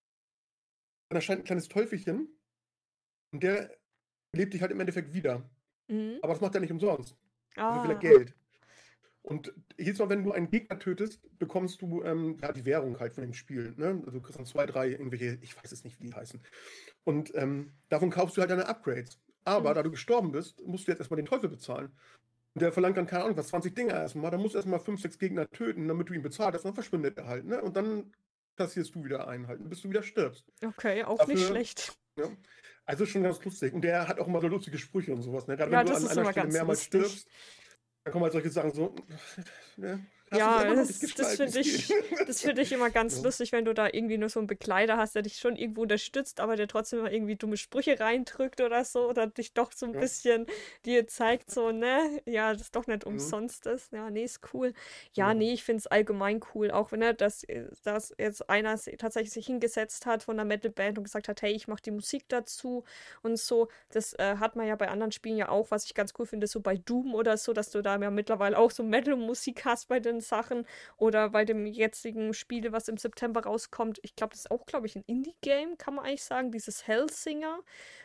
dann erscheint ein kleines Teufelchen und der lebt dich halt im Endeffekt wieder. Mhm. Aber das macht er nicht umsonst. Ah. Dafür will er Geld. Und jedes Mal, wenn du einen Gegner tötest, bekommst du ähm, ja, die Währung halt von dem Spiel. Ne? Also du kriegst dann zwei, drei irgendwelche, ich weiß es nicht, wie die heißen. Und ähm, davon kaufst du halt deine Upgrades. Aber mhm. da du gestorben bist, musst du jetzt erstmal den Teufel bezahlen. Und der verlangt dann, keine Ahnung, was, 20 Dinge erstmal. Da musst du erstmal 5, 6 Gegner töten, damit du ihn bezahlst. Dann verschwindet er halt. Ne? Und dann kassierst du wieder ein, halt, bis du wieder stirbst. Okay, auch Dafür, nicht schlecht. Ja, also schon ganz lustig. Und der hat auch immer so lustige Sprüche und sowas. Ne? Gerade ja, wenn du an einer Stelle mehrmals lustig. stirbst, dann kommen halt solche Sachen so, ne? Ja, das, das finde ich, find ich immer ganz ja. lustig, wenn du da irgendwie nur so einen Begleiter hast, der dich schon irgendwo unterstützt, aber der trotzdem mal irgendwie dumme Sprüche reindrückt oder so oder dich doch so ein ja. bisschen dir zeigt, so, ne, ja, das doch nicht umsonst ja. ist. Ja, nee, ist cool. Ja, nee, ich finde es allgemein cool, auch wenn er das, dass jetzt einer tatsächlich sich hingesetzt hat von einer Metalband und gesagt hat, hey, ich mache die Musik dazu und so. Das äh, hat man ja bei anderen Spielen ja auch, was ich ganz cool finde, so bei Doom oder so, dass du da ja mittlerweile auch so Metal-Musik hast bei den anderen Sachen oder bei dem jetzigen Spiel, was im September rauskommt. Ich glaube, das ist auch, glaube ich, ein Indie-Game, kann man eigentlich sagen, dieses Hellsinger,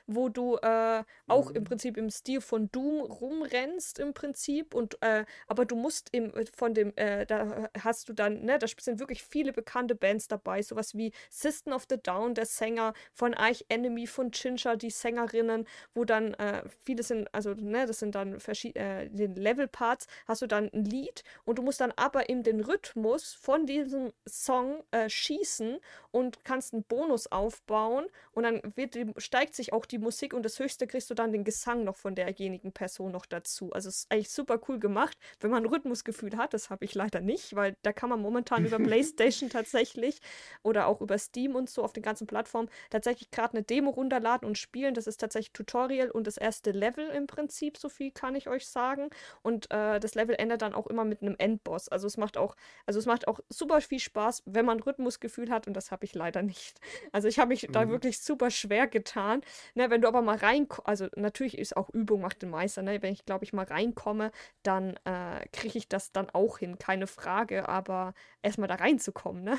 wo du äh, auch mhm. im Prinzip im Stil von Doom rumrennst im Prinzip und äh, aber du musst im, von dem, äh, da hast du dann, ne, da sind wirklich viele bekannte Bands dabei, sowas wie System of the Down, der Sänger, von Arch Enemy, von Ginger, die Sängerinnen, wo dann äh, viele sind, also ne, das sind dann verschiedene, äh, den Level-Parts, hast du dann ein Lied und du musst dann aber in den Rhythmus von diesem Song äh, schießen und kannst einen Bonus aufbauen und dann wird, steigt sich auch die Musik und das Höchste kriegst du dann den Gesang noch von derjenigen Person noch dazu. Also es ist eigentlich super cool gemacht, wenn man ein Rhythmusgefühl hat. Das habe ich leider nicht, weil da kann man momentan über PlayStation tatsächlich oder auch über Steam und so auf den ganzen Plattformen tatsächlich gerade eine Demo runterladen und spielen. Das ist tatsächlich Tutorial und das erste Level im Prinzip, so viel kann ich euch sagen. Und äh, das Level endet dann auch immer mit einem Endboss. Also es macht auch, also es macht auch super viel Spaß, wenn man Rhythmusgefühl hat und das habe ich leider nicht. Also ich habe mich mhm. da wirklich super schwer getan. Ne, wenn du aber mal reinkommst, also natürlich ist auch Übung macht den Meister, ne? Wenn ich, glaube ich, mal reinkomme, dann äh, kriege ich das dann auch hin, keine Frage, aber erstmal da reinzukommen, ne?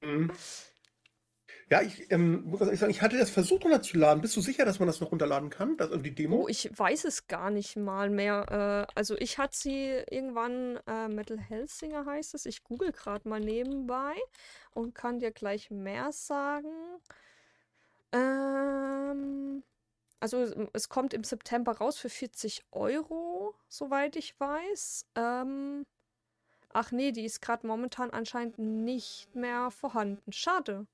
Mhm. Ja, ich ähm, muss ehrlich sagen, ich hatte das versucht runterzuladen. Bist du sicher, dass man das noch runterladen kann? Das, also die Demo? Oh, ich weiß es gar nicht mal mehr. Äh, also ich hatte sie irgendwann, äh, Metal Hellsinger heißt es. Ich google gerade mal nebenbei und kann dir gleich mehr sagen. Ähm, also es kommt im September raus für 40 Euro, soweit ich weiß. Ähm, ach nee, die ist gerade momentan anscheinend nicht mehr vorhanden. Schade.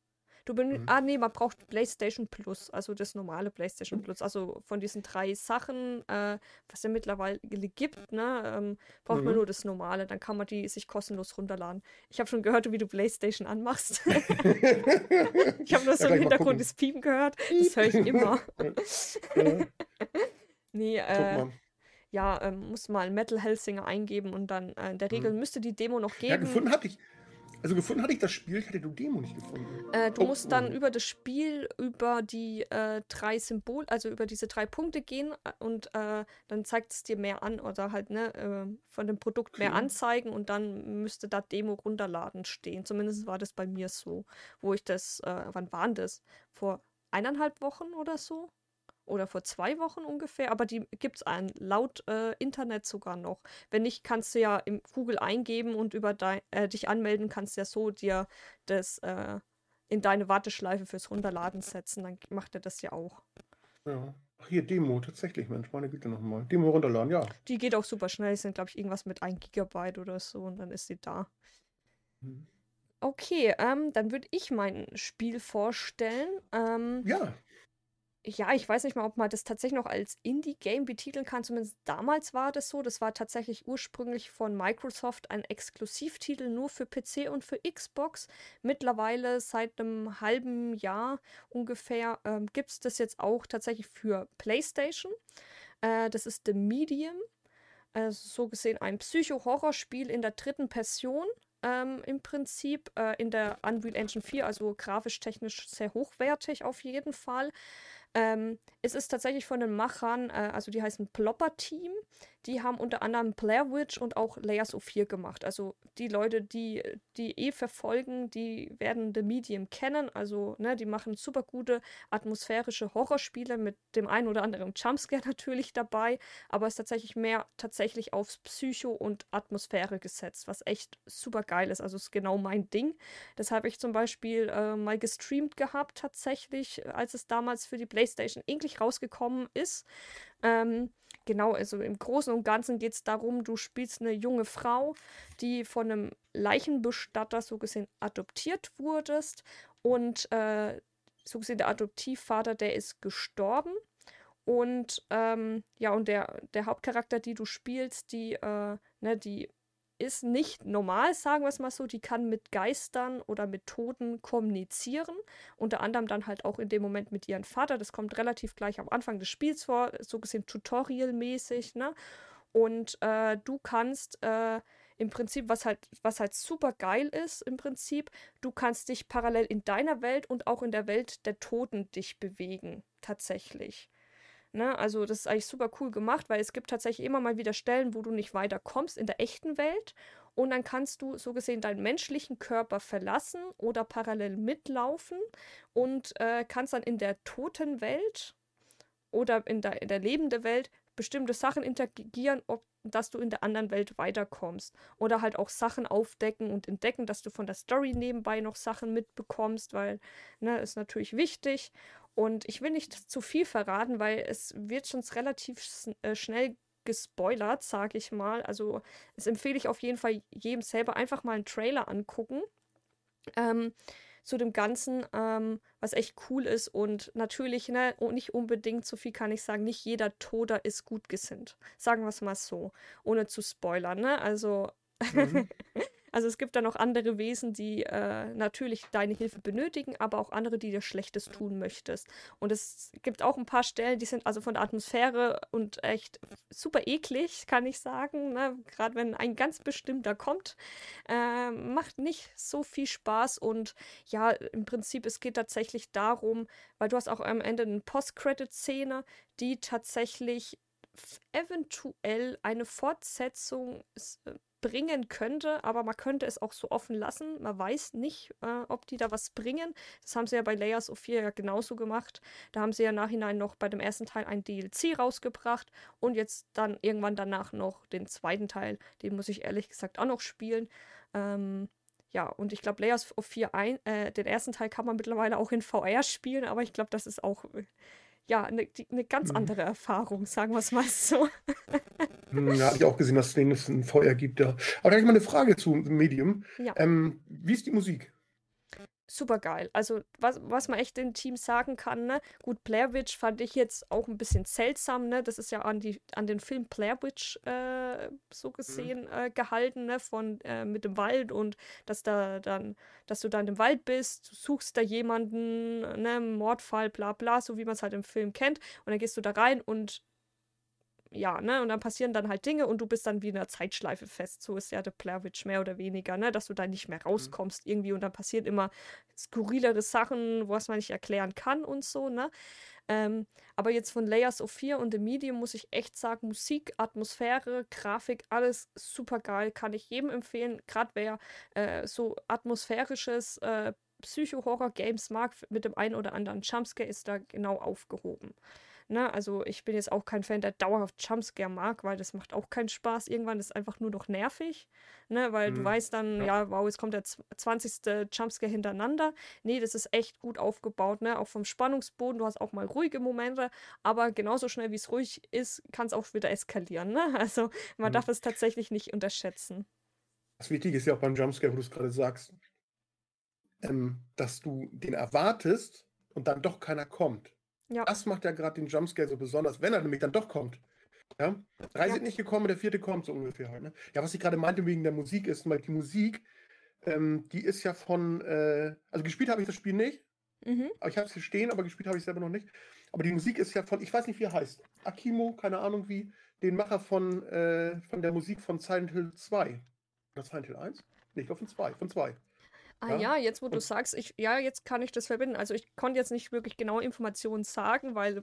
Du ben mhm. Ah, nee, man braucht PlayStation Plus, also das normale PlayStation Plus. Also von diesen drei Sachen, äh, was es mittlerweile gibt, ne, ähm, braucht mhm. man nur das normale. Dann kann man die sich kostenlos runterladen. Ich habe schon gehört, wie du PlayStation anmachst. ich habe nur so ja, im Hintergrund das Piepen gehört. Das höre ich immer. nee, äh ja, ähm, muss mal Metal Hellsinger eingeben und dann äh, in der Regel mhm. müsste die Demo noch geben. Ja, gefunden hatte ich, also gefunden hatte ich das Spiel, ich hatte die Demo nicht gefunden. Äh, du oh, musst dann oh. über das Spiel, über die äh, drei Symbol, also über diese drei Punkte gehen äh, und äh, dann zeigt es dir mehr an oder halt ne, äh, von dem Produkt okay. mehr anzeigen und dann müsste da Demo runterladen stehen. Zumindest war das bei mir so, wo ich das, äh, wann waren das? Vor eineinhalb Wochen oder so? Oder vor zwei Wochen ungefähr, aber die gibt es laut äh, Internet sogar noch. Wenn nicht, kannst du ja im Google eingeben und über dein, äh, dich anmelden, kannst ja so dir das äh, in deine Warteschleife fürs Runterladen setzen, dann macht er das ja auch. Ja. Ach, hier Demo, tatsächlich, Mensch, meine Güte nochmal. Demo runterladen, ja. Die geht auch super schnell, sind, glaube ich, irgendwas mit 1 Gigabyte oder so und dann ist sie da. Mhm. Okay, ähm, dann würde ich mein Spiel vorstellen. Ähm, ja ja, ich weiß nicht mal, ob man das tatsächlich noch als Indie-Game betiteln kann. Zumindest damals war das so. Das war tatsächlich ursprünglich von Microsoft ein Exklusivtitel nur für PC und für Xbox. Mittlerweile seit einem halben Jahr ungefähr ähm, gibt es das jetzt auch tatsächlich für PlayStation. Äh, das ist The Medium. Also so gesehen ein Psycho-Horror-Spiel in der dritten Person ähm, im Prinzip äh, in der Unreal Engine 4, also grafisch technisch sehr hochwertig auf jeden Fall. Ähm, es ist tatsächlich von den Machern, äh, also die heißen Plopper Team, die haben unter anderem Blair Witch und auch Layers of 4 gemacht. Also die Leute, die die eh verfolgen, die werden The Medium kennen. Also, ne, die machen super gute atmosphärische Horrorspiele mit dem einen oder anderen Jumpscare natürlich dabei, aber es ist tatsächlich mehr tatsächlich aufs Psycho und Atmosphäre gesetzt, was echt super geil ist. Also ist genau mein Ding. Das habe ich zum Beispiel äh, mal gestreamt gehabt, tatsächlich, als es damals für die PlayStation endlich rausgekommen ist. Ähm, genau, also im Großen und Ganzen geht es darum, du spielst eine junge Frau, die von einem Leichenbestatter so gesehen adoptiert wurdest und äh, so gesehen der Adoptivvater, der ist gestorben. Und ähm, ja, und der, der Hauptcharakter, die du spielst, die, äh, ne, die ist nicht normal, sagen wir es mal so. Die kann mit Geistern oder mit Toten kommunizieren. Unter anderem dann halt auch in dem Moment mit ihrem Vater. Das kommt relativ gleich am Anfang des Spiels vor, so gesehen tutorialmäßig, ne? Und äh, du kannst äh, im Prinzip, was halt, was halt super geil ist, im Prinzip, du kannst dich parallel in deiner Welt und auch in der Welt der Toten dich bewegen. Tatsächlich. Ne? Also das ist eigentlich super cool gemacht, weil es gibt tatsächlich immer mal wieder Stellen, wo du nicht weiterkommst in der echten Welt. Und dann kannst du so gesehen deinen menschlichen Körper verlassen oder parallel mitlaufen und äh, kannst dann in der toten Welt oder in der, in der lebenden Welt bestimmte Sachen interagieren, ob, dass du in der anderen Welt weiterkommst. Oder halt auch Sachen aufdecken und entdecken, dass du von der Story nebenbei noch Sachen mitbekommst, weil, ne, ist natürlich wichtig. Und ich will nicht zu viel verraten, weil es wird schon relativ äh, schnell gespoilert, sag ich mal. Also es empfehle ich auf jeden Fall jedem selber einfach mal einen Trailer angucken. Ähm, zu dem Ganzen, ähm, was echt cool ist. Und natürlich, ne, nicht unbedingt, so viel kann ich sagen, nicht jeder Toder ist gut gesinnt. Sagen wir es mal so, ohne zu spoilern, ne? Also. Mhm. Also es gibt da noch andere Wesen, die äh, natürlich deine Hilfe benötigen, aber auch andere, die dir Schlechtes tun möchtest. Und es gibt auch ein paar Stellen, die sind also von der Atmosphäre und echt super eklig, kann ich sagen. Ne? Gerade wenn ein ganz bestimmter kommt, äh, macht nicht so viel Spaß. Und ja, im Prinzip, es geht tatsächlich darum, weil du hast auch am Ende eine Post-Credit-Szene, die tatsächlich eventuell eine Fortsetzung bringen könnte, aber man könnte es auch so offen lassen. Man weiß nicht, äh, ob die da was bringen. Das haben sie ja bei Layers of 4 ja genauso gemacht. Da haben sie ja nachhinein noch bei dem ersten Teil ein DLC rausgebracht und jetzt dann irgendwann danach noch den zweiten Teil. Den muss ich ehrlich gesagt auch noch spielen. Ähm, ja, und ich glaube, Layers of 4, ein, äh, den ersten Teil kann man mittlerweile auch in VR spielen, aber ich glaube, das ist auch äh, ja, eine ne ganz mhm. andere Erfahrung, sagen wir es mal so. Hm, ja, habe ich auch gesehen, dass es ein Feuer gibt. Ja. Aber da habe ich mal eine Frage zu Medium. Ja. Ähm, wie ist die Musik? Super geil. Also, was, was man echt den Teams sagen kann, ne? Gut, Blair Witch fand ich jetzt auch ein bisschen seltsam, ne? Das ist ja an, die, an den Film Blair Witch äh, so mhm. gesehen mhm. äh, gehalten, ne? Von äh, mit dem Wald und dass da dann, dass du dann im Wald bist, du suchst da jemanden, ne, Mordfall, bla bla, so wie man es halt im Film kennt. Und dann gehst du da rein und ja, ne, und dann passieren dann halt Dinge und du bist dann wie in einer Zeitschleife fest. So ist ja der Blair Witch mehr oder weniger, ne, dass du da nicht mehr mhm. rauskommst mhm. irgendwie und dann passieren immer skurrilere Sachen, was man nicht erklären kann und so, ne. Ähm, aber jetzt von Layers of 4 und The Medium muss ich echt sagen, Musik, Atmosphäre, Grafik, alles super geil, kann ich jedem empfehlen. Gerade wer äh, so atmosphärisches äh, Psycho-Horror-Games mag, mit dem einen oder anderen Jumpscare ist da genau aufgehoben. Ne? Also ich bin jetzt auch kein Fan, der dauerhaft Jumpscare mag, weil das macht auch keinen Spaß. Irgendwann ist es einfach nur noch nervig, ne? weil mhm. du weißt dann, ja. ja. wow, jetzt kommt der 20. Jumpscare hintereinander. Nee, das ist echt gut aufgebaut, ne? auch vom Spannungsboden. Du hast auch mal ruhige Momente, aber genauso schnell wie es ruhig ist, kann es auch wieder eskalieren. Ne? Also man mhm. darf es tatsächlich nicht unterschätzen. Das Wichtige ist ja auch beim Jumpscare, wo du es gerade sagst, ähm, dass du den erwartest und dann doch keiner kommt. Ja. Das macht ja gerade den Jumpscare so besonders, wenn er nämlich dann doch kommt. Ja? Drei Ja. sind nicht gekommen, der vierte kommt so ungefähr halt. Ne? Ja, was ich gerade meinte wegen der Musik ist, weil die Musik, ähm, die ist ja von, äh, also gespielt habe ich das Spiel nicht, Mhm. aber ich habe es hier stehen, aber gespielt habe ich selber noch nicht. Aber die Musik ist ja von, ich weiß nicht, wie er heißt. Akimo, keine Ahnung wie, den Macher von, äh, von der Musik von Silent Hill 2. Oder Silent Hill 1? Nee, ich glaube von 2. Von 2. Ah Ja, ja, jetzt wo du sagst, ich, ja, jetzt kann ich das verbinden. Also ich konnte jetzt nicht wirklich genaue Informationen sagen, weil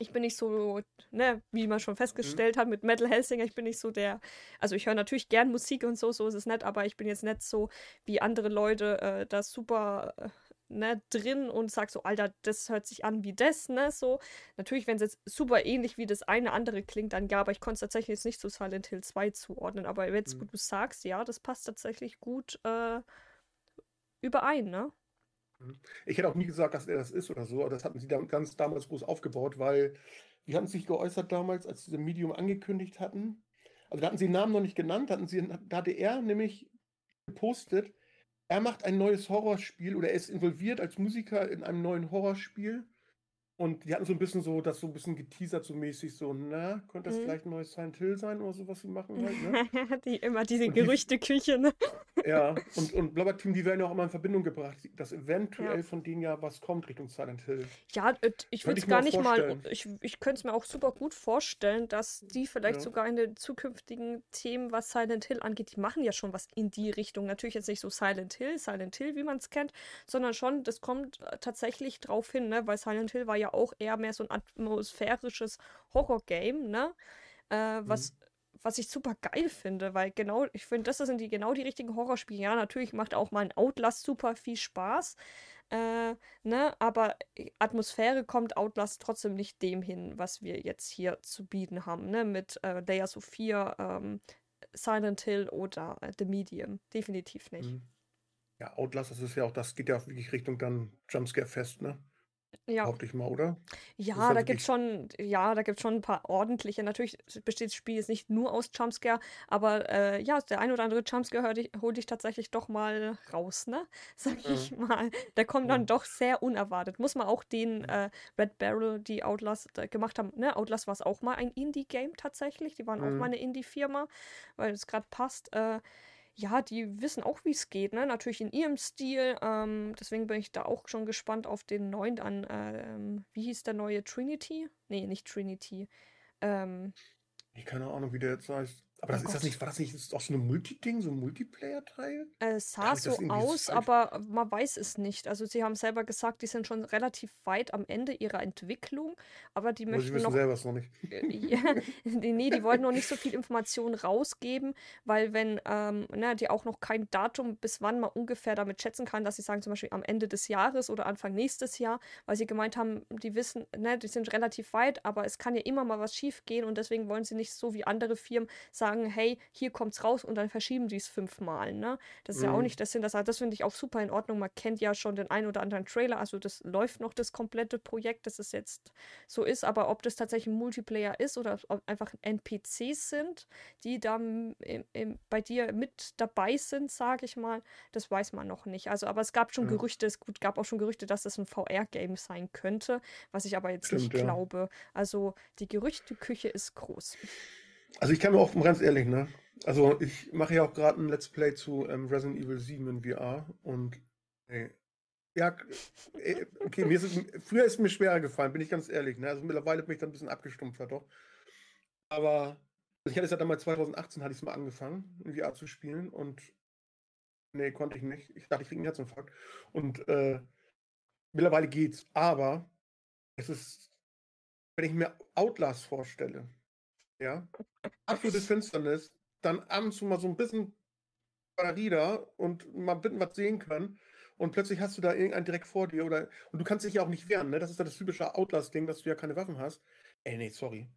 ich bin nicht so, ne, wie man Mhm. schon festgestellt hat mit Metal Hellsinger, ich bin nicht so der, also ich höre natürlich gern Musik und so, so ist es nicht, aber ich bin jetzt nicht so wie andere Leute äh, da super äh, ne, drin und sag so, Alter, das hört sich an wie das, ne, so. Natürlich, wenn es jetzt super ähnlich wie das eine andere klingt, dann ja, aber ich konnte es tatsächlich jetzt nicht zu Silent Hill 2 zuordnen, aber jetzt, wo Mhm. du sagst, ja, das passt tatsächlich gut äh, überein, ne? Ich hätte auch nie gesagt, dass er das ist oder so, aber das hatten sie ganz damals groß aufgebaut, weil die hatten sich geäußert damals, als sie das Medium angekündigt hatten. Also da hatten sie den Namen noch nicht genannt, hatten sie, da hatte er nämlich gepostet, er macht ein neues Horrorspiel oder er ist involviert als Musiker in einem neuen Horrorspiel. Und die hatten so ein bisschen so, das so ein bisschen geteasert, so mäßig, so, na, könnte das Mhm. vielleicht ein neues Silent Hill sein oder so, was sie machen halt, ne? die immer diese Und Gerüchteküche, ne? Ja, und, und Blubber Team, die werden ja auch immer in Verbindung gebracht, dass eventuell Ja. von denen ja was kommt Richtung Silent Hill. Ja, äh, ich würde es gar nicht mal, ich, ich könnte es mir auch super gut vorstellen, dass die vielleicht Ja. sogar in den zukünftigen Themen, was Silent Hill angeht, die machen ja schon was in die Richtung. Natürlich jetzt nicht so Silent Hill, Silent Hill, wie man es kennt, sondern schon, das kommt äh, tatsächlich drauf hin, ne? Weil Silent Hill war ja auch eher mehr so ein atmosphärisches Horror-Game, ne? Äh, was, was ich super geil finde, weil genau, ich finde, das sind die genau die richtigen Horrorspiele. Ja, natürlich macht auch mal ein Outlast super viel Spaß. Äh, ne, aber Atmosphäre kommt Outlast trotzdem nicht dem hin, was wir jetzt hier zu bieten haben, ne, mit äh, Layers of Fear, ähm, Silent Hill oder äh, The Medium. Definitiv nicht. Mhm. Ja, Outlast, das ist ja auch, das geht ja auch wirklich Richtung dann Jumpscare-Fest, ne? Ja, Behaupte ich mal, oder? ja, da wirklich- gibt's schon, ja, da gibt's schon ein paar ordentliche. Natürlich besteht das Spiel jetzt nicht nur aus Jumpscare, aber äh, ja, der ein oder andere Jumpscare hol ich, hol ich tatsächlich doch mal raus, ne? Sag Ja. ich mal. Der kommt dann Ja. doch sehr unerwartet. Muss man auch den äh, Red Barrel, die Outlast äh, gemacht haben, ne? Outlast war es auch mal ein Indie-Game tatsächlich. Die waren auch Mhm. mal eine Indie-Firma, weil es gerade passt. Äh, ja, die wissen auch, wie es geht, ne? Natürlich in ihrem Stil. Ähm, deswegen bin ich da auch schon gespannt auf den neuen an. Ähm, wie hieß der neue Trinity? Nee, nicht Trinity. Ähm, Ich keine Ahnung, wie der jetzt heißt. Aber Oh das, ist das nicht, war das nicht ist das auch so ein Multiding, so ein Multiplayer-Teil? äh, es sah ich das so aus, falsch- aber man weiß es nicht. Also sie haben selber gesagt, die sind schon relativ weit am Ende ihrer Entwicklung, aber die möchten noch selber es noch nicht. Äh, ja, nee, die wollten noch nicht so viel Informationen rausgeben, weil wenn ähm, ne, die auch noch kein Datum, bis wann man ungefähr damit schätzen kann, dass sie sagen zum Beispiel am Ende des Jahres oder Anfang nächstes Jahr, weil sie gemeint haben, die wissen, ne, die sind relativ weit, aber es kann ja immer mal was schief gehen und deswegen wollen sie nicht so wie andere Firmen sagen, hey, hier kommt's raus und dann verschieben die es fünfmal, ne? Das ist ja auch Mhm. nicht der Sinn, das, das finde ich auch super in Ordnung. Man kennt ja schon den einen oder anderen Trailer, also das läuft noch das komplette Projekt, dass es jetzt so ist, aber ob das tatsächlich ein Multiplayer ist oder ob einfach NPCs sind, die da bei dir mit dabei sind, sage ich mal, das weiß man noch nicht. Also, aber es gab schon Ja. Gerüchte, es gut, gab auch schon Gerüchte, dass das ein VR-Game sein könnte, was ich aber jetzt Stimmt, nicht ja. glaube. Also die Gerüchteküche ist groß. Also ich kann mir auch ganz ehrlich, ne? Also ich mache ja auch gerade ein Let's Play zu ähm, Resident Evil 7 in VR und ey, ja, k- äh, okay, mir ist es, früher ist es mir schwerer gefallen, bin ich ganz ehrlich, ne? Also mittlerweile bin ich dann ein bisschen abgestumpft doch. Aber also ich hatte es ja damals 2018 hatte ich es mal angefangen, in VR zu spielen und nee, konnte ich nicht. Ich dachte, ich kriege einen Herzinfarkt. Und äh, mittlerweile geht's. Aber es ist, wenn ich mir Outlast vorstelle, ja, absolute Finsternis, dann ab und zu mal so ein bisschen Batterie da und mal bisschen was sehen kann. Und plötzlich hast du da irgendeinen direkt vor dir oder und du kannst dich ja auch nicht wehren, ne? Das ist ja das typische Outlast-Ding, dass du ja keine Waffen hast. Ey, nee, sorry.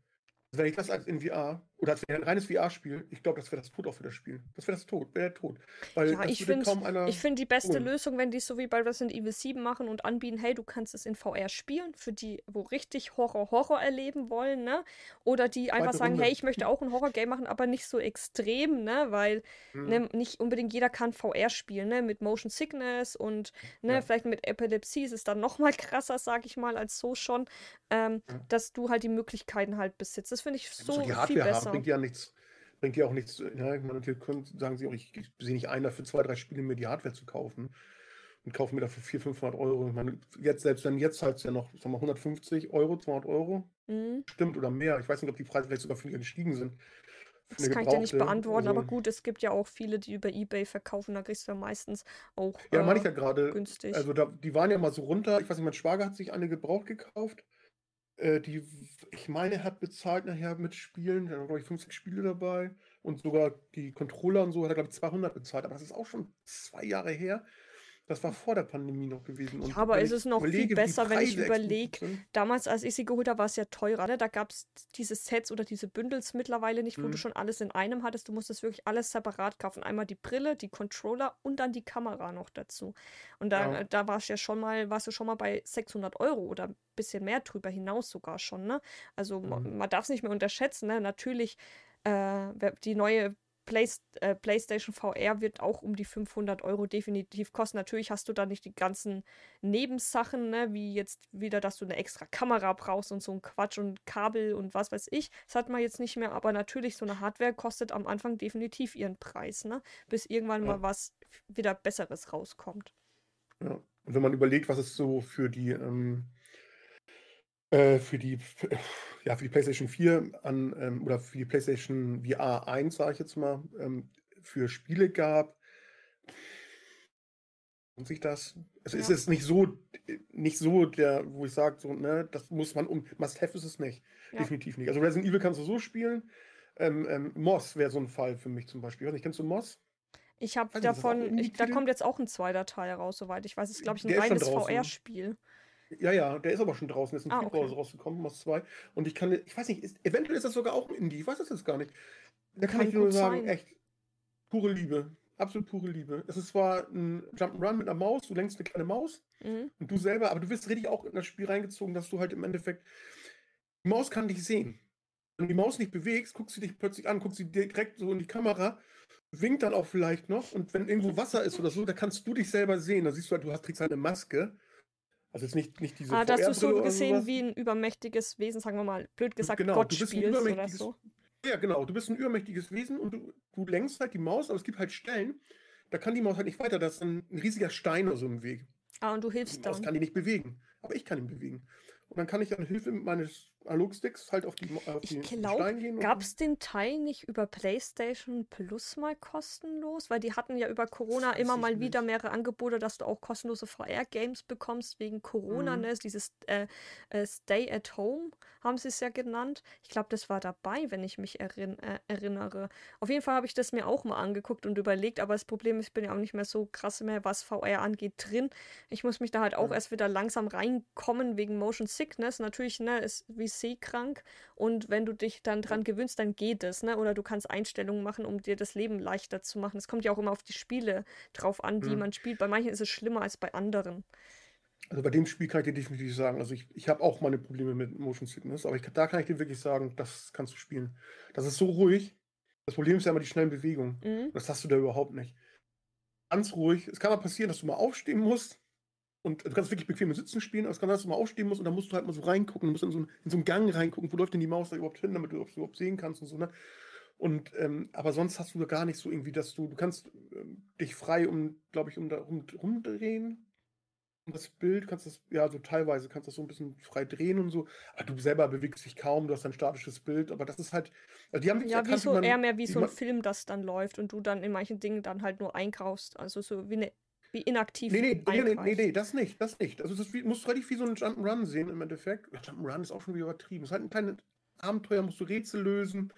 Wenn ich das als in VR oder als ein reines VR-Spiel, ich glaube, das wäre das Tod auch für das Spiel. Das wäre das Tod, wäre der Tod. Weil ja, ich finde find die beste holen. Lösung, wenn die es so wie bei Resident Evil 7 machen und anbieten, hey, du kannst es in VR spielen, für die, wo richtig Horror, Horror erleben wollen, ne? Oder die einfach sagen, Runde. hey, ich möchte auch ein Horror-Game machen, aber nicht so extrem, ne? Weil hm. ne, nicht unbedingt jeder kann VR spielen, ne? Mit Motion Sickness und ne, ja. vielleicht mit Epilepsie ist es dann nochmal krasser, sag ich mal, als so schon, ähm, ja. dass du halt die Möglichkeiten halt besitzt. Das finde ich so die Hardware viel besser. Haben, bringt ja nichts, bringt ja auch nichts. Ja, ich meine, können, sagen sie auch, ich, ich sehe nicht ein, dafür zwei, drei Spiele mir die Hardware zu kaufen und kaufe mir dafür 400, 500 Euro. Ich meine, jetzt, selbst wenn jetzt halt ja noch, sagen wir 150 Euro, 200 Euro, mhm. stimmt oder mehr. Ich weiß nicht, ob die Preise vielleicht sogar viel gestiegen sind. Das kann ich dir nicht beantworten, also, aber gut, es gibt ja auch viele, die über Ebay verkaufen, da kriegst du ja meistens auch. Ja, äh, meine ich ja gerade. Günstig. Also da, die waren ja mal so runter. Ich weiß nicht, mein Schwager hat sich eine gebraucht gekauft. Äh, die, ich meine, hat bezahlt nachher mit Spielen. Da waren, glaube ich, 50 Spiele dabei. Und sogar die Controller und so hat er, glaube ich, 200 bezahlt. Aber das ist auch schon zwei Jahre her. Das war vor der Pandemie noch gewesen. Und ja, aber ist es noch überlege, viel besser, wenn ich überlege, damals, als ich sie geholt habe, war es ja teurer. Ne? Da gab es diese Sets oder diese Bündels mittlerweile nicht, wo mhm. du schon alles in einem hattest. Du musstest wirklich alles separat kaufen. Einmal die Brille, die Controller und dann die Kamera noch dazu. Und da, ja. da warst ja schon mal, warst du schon mal bei 600 Euro oder ein bisschen mehr drüber hinaus sogar schon. Ne? Also mhm. man, man darf es nicht mehr unterschätzen. Ne? Natürlich äh, die neue Play, äh, PlayStation VR wird auch um die 500 Euro definitiv kosten. Natürlich hast du da nicht die ganzen Nebensachen, ne, wie jetzt wieder, dass du eine extra Kamera brauchst und so ein Quatsch und Kabel und was weiß ich. Das hat man jetzt nicht mehr, aber natürlich so eine Hardware kostet am Anfang definitiv ihren Preis, ne, bis irgendwann ja. mal was wieder Besseres rauskommt. Ja, und wenn man überlegt, was es so für die ähm, äh, für die, ja, für die PlayStation 4 an, ähm, oder für die PlayStation VR 1, sage ich jetzt mal, ähm, für Spiele gab. Und sich das? Also ja. ist es nicht so, nicht so der, wo ich sage, so, ne, das muss man um. Must have ist es nicht. Ja. Definitiv nicht. Also Resident Evil kannst du so spielen. Ähm, ähm, Moss wäre so ein Fall für mich zum Beispiel. Ich weiß nicht, kennst du Moss? Ich habe davon, ich, da kommt jetzt auch ein zweiter Teil raus, soweit ich weiß. Es ist, glaube ich, ein reines VR-Spiel. Ja, ja, der ist aber schon draußen, ist ein ah, okay. rausgekommen, Moss 2. Und ich kann, ich weiß nicht, ist, eventuell ist das sogar auch ein Indie, ich weiß das jetzt gar nicht. Da kann, kann ich nur sagen, sein. echt, pure Liebe. Absolut pure Liebe. Es ist zwar ein Jump'n'Run mit einer Maus, du lenkst eine kleine Maus mhm. und du selber, aber du wirst richtig auch in das Spiel reingezogen, dass du halt im Endeffekt, die Maus kann dich sehen. Wenn du die Maus nicht bewegst, guckst du dich plötzlich an, guckst sie direkt so in die Kamera, winkt dann auch vielleicht noch und wenn irgendwo Wasser ist oder so, da kannst du dich selber sehen. Da siehst du halt, du hast, kriegst halt eine Maske also jetzt nicht, nicht diese Ah, dass du so gesehen wie ein übermächtiges Wesen, sagen wir mal, blöd gesagt, genau, Gott spielst oder so. Ja, genau. Du bist ein übermächtiges Wesen und du, du lenkst halt die Maus, aber es gibt halt Stellen, da kann die Maus halt nicht weiter. Da ist ein, ein riesiger Stein oder so im Weg. Ah, und du hilfst dann. Die Maus kann die nicht bewegen. Aber ich kann ihn bewegen. Und dann kann ich an Hilfe meines Analogsticks halt auf die, auf ich glaub, Stein gehen. Gab es den Teil nicht über PlayStation Plus mal kostenlos? Weil die hatten ja über Corona immer mal nicht. wieder mehrere Angebote, dass du auch kostenlose VR-Games bekommst wegen Corona, mhm. ne? Dieses äh, äh, Stay at Home haben sie es ja genannt. Ich glaube, das war dabei, wenn ich mich erinn äh, erinnere. Auf jeden Fall habe ich das mir auch mal angeguckt und überlegt, aber das Problem ist, ich bin ja auch nicht mehr so krass mehr, was VR angeht, drin. Ich muss mich da halt auch mhm. erst wieder langsam reinkommen wegen Motion Sickness. Natürlich, ne, ist wie seekrank und wenn du dich dann dran gewöhnst, dann geht es, ne? Oder du kannst Einstellungen machen, um dir das Leben leichter zu machen. Es kommt ja auch immer auf die Spiele drauf an, die mhm. man spielt. Bei manchen ist es schlimmer als bei anderen. Also bei dem Spiel kann ich dir definitiv sagen, also ich, ich habe auch meine Probleme mit Motion Sickness, aber ich, da kann ich dir wirklich sagen, das kannst du spielen. Das ist so ruhig. Das Problem ist ja immer die schnellen Bewegungen. Mhm. Das hast du da überhaupt nicht. Ganz ruhig. Es kann mal passieren, dass du mal aufstehen musst und du kannst wirklich bequem Sitzen spielen, aber es kann sein, dass du mal aufstehen musst und dann musst du halt mal so reingucken, du musst in so, in so einen Gang reingucken, wo läuft denn die Maus da überhaupt hin, damit du es überhaupt sehen kannst und so, ne? Und, ähm, aber sonst hast du da gar nicht so irgendwie, dass du, du kannst ähm, dich frei um, glaube ich, um da rum, rumdrehen. Um das Bild kannst das, ja, so teilweise kannst du das so ein bisschen frei drehen und so. Aber du selber bewegst dich kaum, du hast ein statisches Bild, aber das ist halt, also die haben Ja, erkannt, wie so, man, eher mehr wie so ein Film, das dann läuft und du dann in manchen Dingen dann halt nur einkaufst. Also so wie eine wie inaktiv. Nee, nee, nee, nee, nee, das nicht, das nicht. Also das musst du relativ wie so ein Jump'n'Run sehen im Endeffekt. Jump'n'Run ist auch schon wieder übertrieben. Es ist halt ein kleines Abenteuer, musst du Rätsel lösen.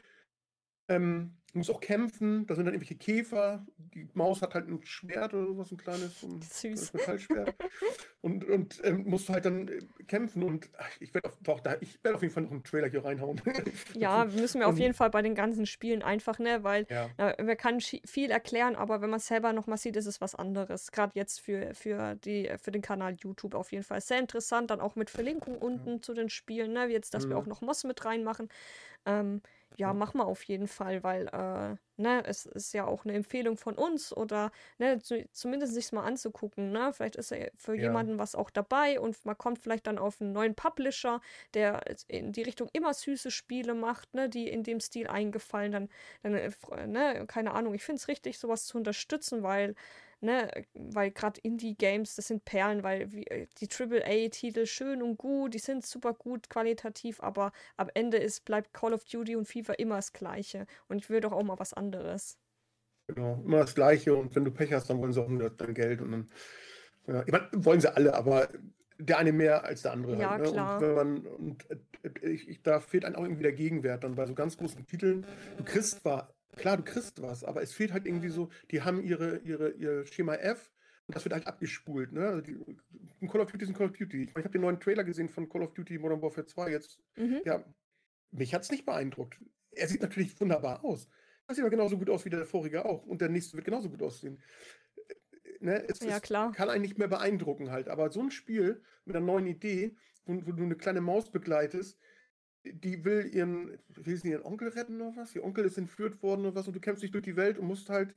Ähm, du musst auch kämpfen, da sind dann irgendwelche Käfer. Die Maus hat halt ein Schwert oder sowas, ein kleines, ein Süß. kleines Metallschwert. und und ähm, musst halt dann äh, kämpfen. Und ach, ich werde auf, doch, da, ich werd auf jeden Fall noch einen Trailer hier reinhauen. Ja, müssen wir auf jeden Fall bei den ganzen Spielen einfach, ne? Weil ja. äh, man kann viel erklären, aber wenn man es selber noch mal sieht, ist es was anderes. Gerade jetzt für, für, die, für den Kanal YouTube auf jeden Fall. Sehr interessant, dann auch mit Verlinkung unten zu den Spielen, ne? Jetzt, dass wir Mhm. auch noch Moss mit reinmachen. Ähm, ja, machen wir auf jeden Fall, weil äh, ne, es ist ja auch eine Empfehlung von uns oder ne, zu, zumindest sich mal anzugucken. Ne? Vielleicht ist ja für Ja. jemanden was auch dabei und man kommt vielleicht dann auf einen neuen Publisher, der in die Richtung immer süße Spiele macht, ne, die in dem Stil eingefallen, dann, dann äh, ne, keine Ahnung, ich finde es richtig, sowas zu unterstützen, weil Ne, weil gerade Indie-Games, das sind Perlen, weil wie, äh, die AAA-Titel schön und gut, die sind super gut qualitativ, aber am Ende ist, bleibt Call of Duty und FIFA immer das Gleiche. Und ich will doch auch mal was anderes. Genau, immer das Gleiche und wenn du Pech hast, dann wollen sie auch nur dein Geld und dann, ja, ich meine, wollen sie alle, aber der eine mehr als der andere Ja, halt, ne? klar. Und wenn man, und äh, ich, ich, da fehlt einem auch irgendwie der Gegenwert dann bei so ganz großen Titeln. Du kriegst zwar, klar, du kriegst was, aber es fehlt halt irgendwie so, die haben ihre, ihre, ihr Schema F und das wird halt abgespult, ne? Also die, Call of Duty ist ein Call of Duty. Ich, mein, ich habe den neuen Trailer gesehen von Call of Duty Modern Warfare 2 jetzt. Mhm. Ja, mich hat es nicht beeindruckt. Er sieht natürlich wunderbar aus. Das sieht aber genauso gut aus wie der vorige auch. Und der nächste wird genauso gut aussehen. Äh, Ne? Es, Ja, es klar. kann einen nicht mehr beeindrucken halt. Aber so ein Spiel mit einer neuen Idee, wo, wo du eine kleine Maus begleitest, die will ihren, will ihren Onkel retten oder was? Ihr Onkel ist entführt worden oder was und du kämpfst dich durch die Welt und musst halt,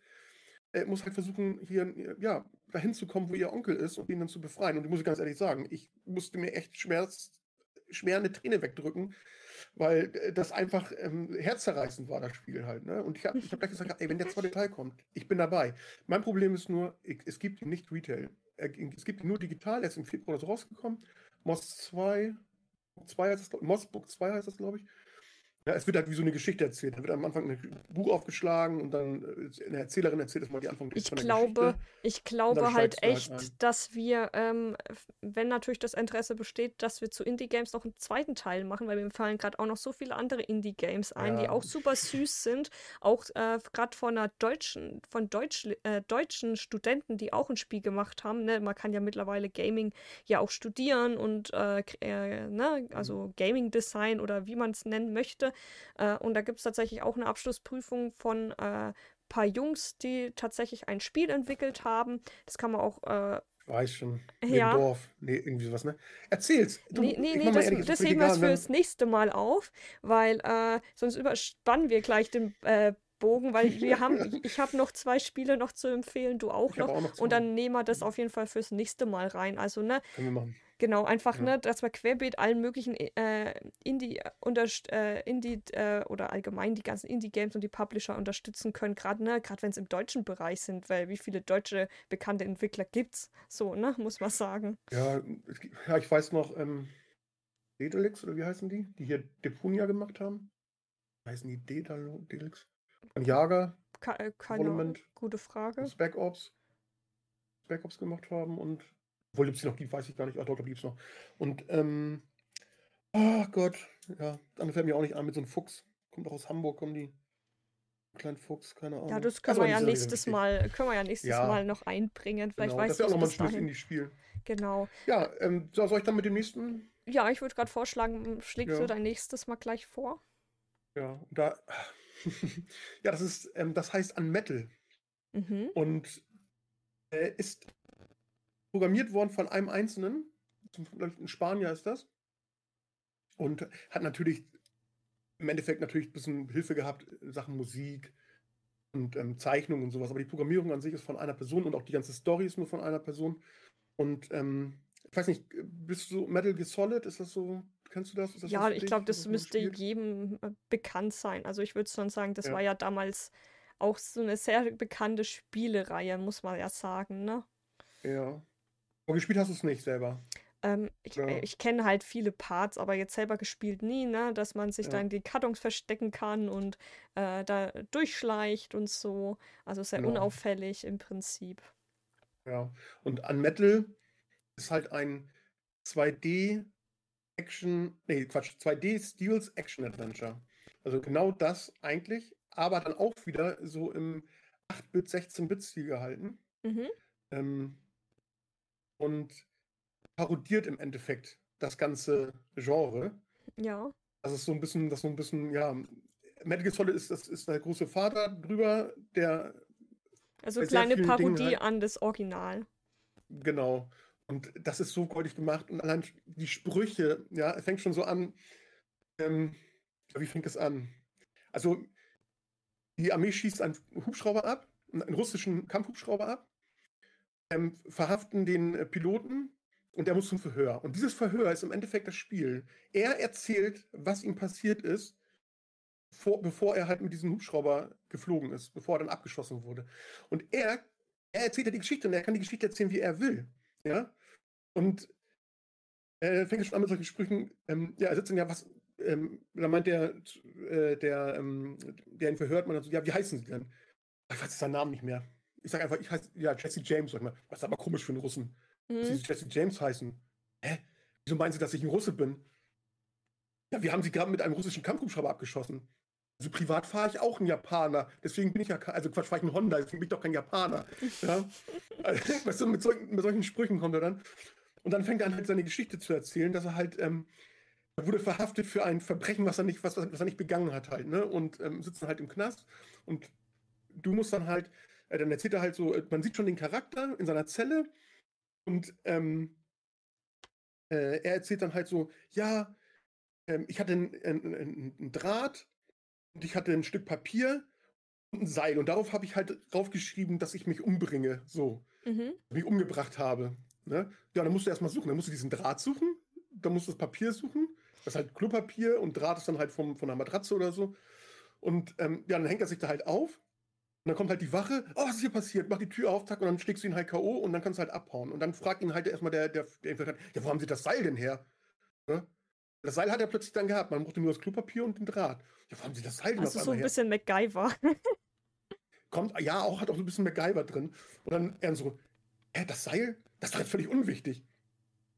äh, musst halt versuchen, hier, ja, dahin zu kommen, wo ihr Onkel ist und ihn dann zu befreien. Und ich muss ganz ehrlich sagen, ich musste mir echt schmerz, schwer eine Träne wegdrücken, weil äh, das einfach ähm, herzzerreißend war, das Spiel halt. Ne? Und ich habe ich hab gleich gesagt, ey, wenn der zweite Teil kommt, ich bin dabei. Mein Problem ist nur, ich, es gibt ihn nicht Retail. Es gibt ihn nur digital, er ist im Februar rausgekommen. Moss 2, 2 heißt das, Mossbook 2 heißt das, glaube ich. Ja, es wird halt wie so eine Geschichte erzählt. Da wird am Anfang ein Buch aufgeschlagen und dann äh, eine Erzählerin erzählt erstmal die Anfang Ich von der glaube, Geschichte. ich glaube halt halt echt, ein. dass wir, ähm, wenn natürlich das Interesse besteht, dass wir zu Indie-Games noch einen zweiten Teil machen, weil mir fallen gerade auch noch so viele andere Indie-Games ein, die Ja. auch super süß sind. Auch äh, gerade von einer deutschen, von Deutsch, äh, deutschen Studenten, die auch ein Spiel gemacht haben. Ne? Man kann ja mittlerweile Gaming ja auch studieren und äh, äh, ne? also Gaming Design oder wie man es nennen möchte. Äh, und da gibt es tatsächlich auch eine Abschlussprüfung von äh, paar Jungs, die tatsächlich ein Spiel entwickelt haben. Das kann man auch. Äh, Weiß schon. Neben Ja. Dorf. Nee, irgendwie sowas, ne? Erzähl's. Du, nee, nee, nee, das, ehrlich, das heben wir wenn- fürs nächste Mal auf, weil äh, sonst überspannen wir gleich den äh, Bogen, weil wir haben, ich habe noch zwei Spiele noch zu empfehlen, du auch noch. auch noch. Und dann nehmen wir das auf jeden Fall fürs nächste Mal rein. Also, ne, Können wir machen. Genau, einfach, Ja. ne, dass wir querbeet allen möglichen äh, Indie, unterst äh, Indie äh, oder allgemein die ganzen Indie-Games und die Publisher unterstützen können, gerade ne, gerade wenn es im deutschen Bereich sind, weil wie viele deutsche bekannte Entwickler gibt's, so, ne, muss man sagen. Ja, ja, ich weiß noch, ähm, Daedalix, oder wie heißen die? Die hier Depunia gemacht haben. Wie heißen die Daedalix? Ein Jager, Ka äh, keine Monument. gute Frage. Spec Ops. Spec Ops gemacht haben und. Obwohl es die noch gibt, weiß ich gar nicht. Ach, doch, gibt es noch. Und, ähm. Oh Gott. Ja, dann fällt mir auch nicht ein mit so einem Fuchs. Kommt auch aus Hamburg, kommen die. Kleinen Fuchs, keine Ahnung. Ja, das können Also, wir ja die nächstes. Mal, können wir ja nächstes Ja. Mal noch einbringen. Vielleicht Genau, weißt das du wäre auch nochmal ein bis schönes dahin. Indie-Spiel. Genau. Ja, ähm, so, soll ich dann mit dem nächsten? Ja, ich würde gerade vorschlagen, schlägst Ja. du dein nächstes mal gleich vor? Ja, da. ja, das ist, ähm, das heißt Unmetal. Mhm. Und äh, ist programmiert worden von einem Einzelnen. Ein Spanier ist das. Und hat natürlich im Endeffekt natürlich ein bisschen Hilfe gehabt in Sachen Musik und ähm, Zeichnung und sowas. Aber die Programmierung an sich ist von einer Person und auch die ganze Story ist nur von einer Person. Und ähm, ich weiß nicht, bist du Metal Gear Solid? Ist das so? Kennst du das? Das Ja, ich glaube, das müsste gespielt? jedem äh, bekannt sein. Also ich würde schon sagen, das Ja. war ja damals auch so eine sehr bekannte Spielereihe, muss man ja sagen, ne? Ja. Aber gespielt hast du es nicht selber. Ähm, ich Ja. äh, ich kenne halt viele Parts, aber jetzt selber gespielt nie, ne? Dass man sich Ja. in die Kartons verstecken kann und äh, da durchschleicht und so. Also sehr Genau. unauffällig im Prinzip. Ja. Und Unmetal ist halt ein 2D Action, nee, Quatsch, 2D Steals Action Adventure. Also genau das eigentlich, aber dann auch wieder so im 8-Bit, 16-Bit-Stil gehalten. Mhm. Ähm, und parodiert im Endeffekt das ganze Genre. Ja. Das ist so ein bisschen, das so ein bisschen, ja, Metal Gear Solid ist, das ist der große Vater drüber, der. Also kleine Parodie halt- an das Original. Genau. Und das ist so goldig gemacht. Und allein die Sprüche, ja, es fängt schon so an. Ähm, wie fängt es an? Also, die Armee schießt einen Hubschrauber ab, einen russischen Kampfhubschrauber ab, ähm, verhaften den äh, Piloten und der muss zum Verhör. Und dieses Verhör ist im Endeffekt das Spiel. Er erzählt, was ihm passiert ist, vor, bevor er halt mit diesem Hubschrauber geflogen ist, bevor er dann abgeschossen wurde. Und er, er erzählt ja die Geschichte und er kann die Geschichte erzählen, wie er will. Ja? Und er fängt schon an mit solchen Sprüchen, ähm, ja, er sitzt dann ja, was, ähm, da meint der, äh, der, ähm, der ihn verhört, man dann so, ja, wie heißen sie denn? Ich weiß seinen Namen nicht mehr. Ich sage einfach, ich heiße, ja, Jesse James, sag ich mal. Was ist aber komisch für einen Russen, dass Mhm. sie Jesse James heißen. Hä? Wieso meinen sie, dass ich ein Russe bin? Ja, wir haben sie gerade mit einem russischen Kampfhubschrauber abgeschossen. Also privat fahre ich auch ein Japaner. Deswegen bin ich ja, also Quatsch, fahre ich ein Honda, deswegen bin ich doch kein Japaner. Ja? Also, weißt du, mit solchen, mit solchen Sprüchen kommt er dann. Und dann fängt er an, halt seine Geschichte zu erzählen, dass er halt, ähm, er wurde verhaftet für ein Verbrechen, was er nicht, was, was er nicht begangen hat halt, ne? Und ähm, sitzt dann halt im Knast. Und du musst dann halt, dann erzählt er halt so, äh, man sieht schon den Charakter in seiner Zelle und ähm, äh, er erzählt dann halt so, ja, ähm, ich hatte einen ein, ein Draht und ich hatte ein Stück Papier und ein Seil und darauf habe ich halt draufgeschrieben, dass ich mich umbringe, so, Mhm. mich umgebracht habe. Ne? Ja, dann musst du erstmal suchen, dann musst du diesen Draht suchen, dann musst du das Papier suchen, das ist halt Klopapier und Draht ist dann halt vom, von einer Matratze oder so. Und ähm, ja, dann hängt er sich da halt auf und dann kommt halt die Wache, oh, was ist hier passiert? Mach die Tür auf, zack, und dann schlägst du ihn halt K.O. und dann kannst du halt abhauen. Und dann fragt ihn halt erstmal der, der, der hat, ja, wo haben sie das Seil denn her? Ne? Das Seil hat er plötzlich dann gehabt. Man brauchte nur das Klopapier und den Draht. Ja, wo haben sie das Seil denn Also auf so ein her? bisschen MacGyver. Kommt, ja, auch hat auch so ein bisschen MacGyver drin. Und dann er so, hä, das Seil? Das ist doch jetzt völlig unwichtig.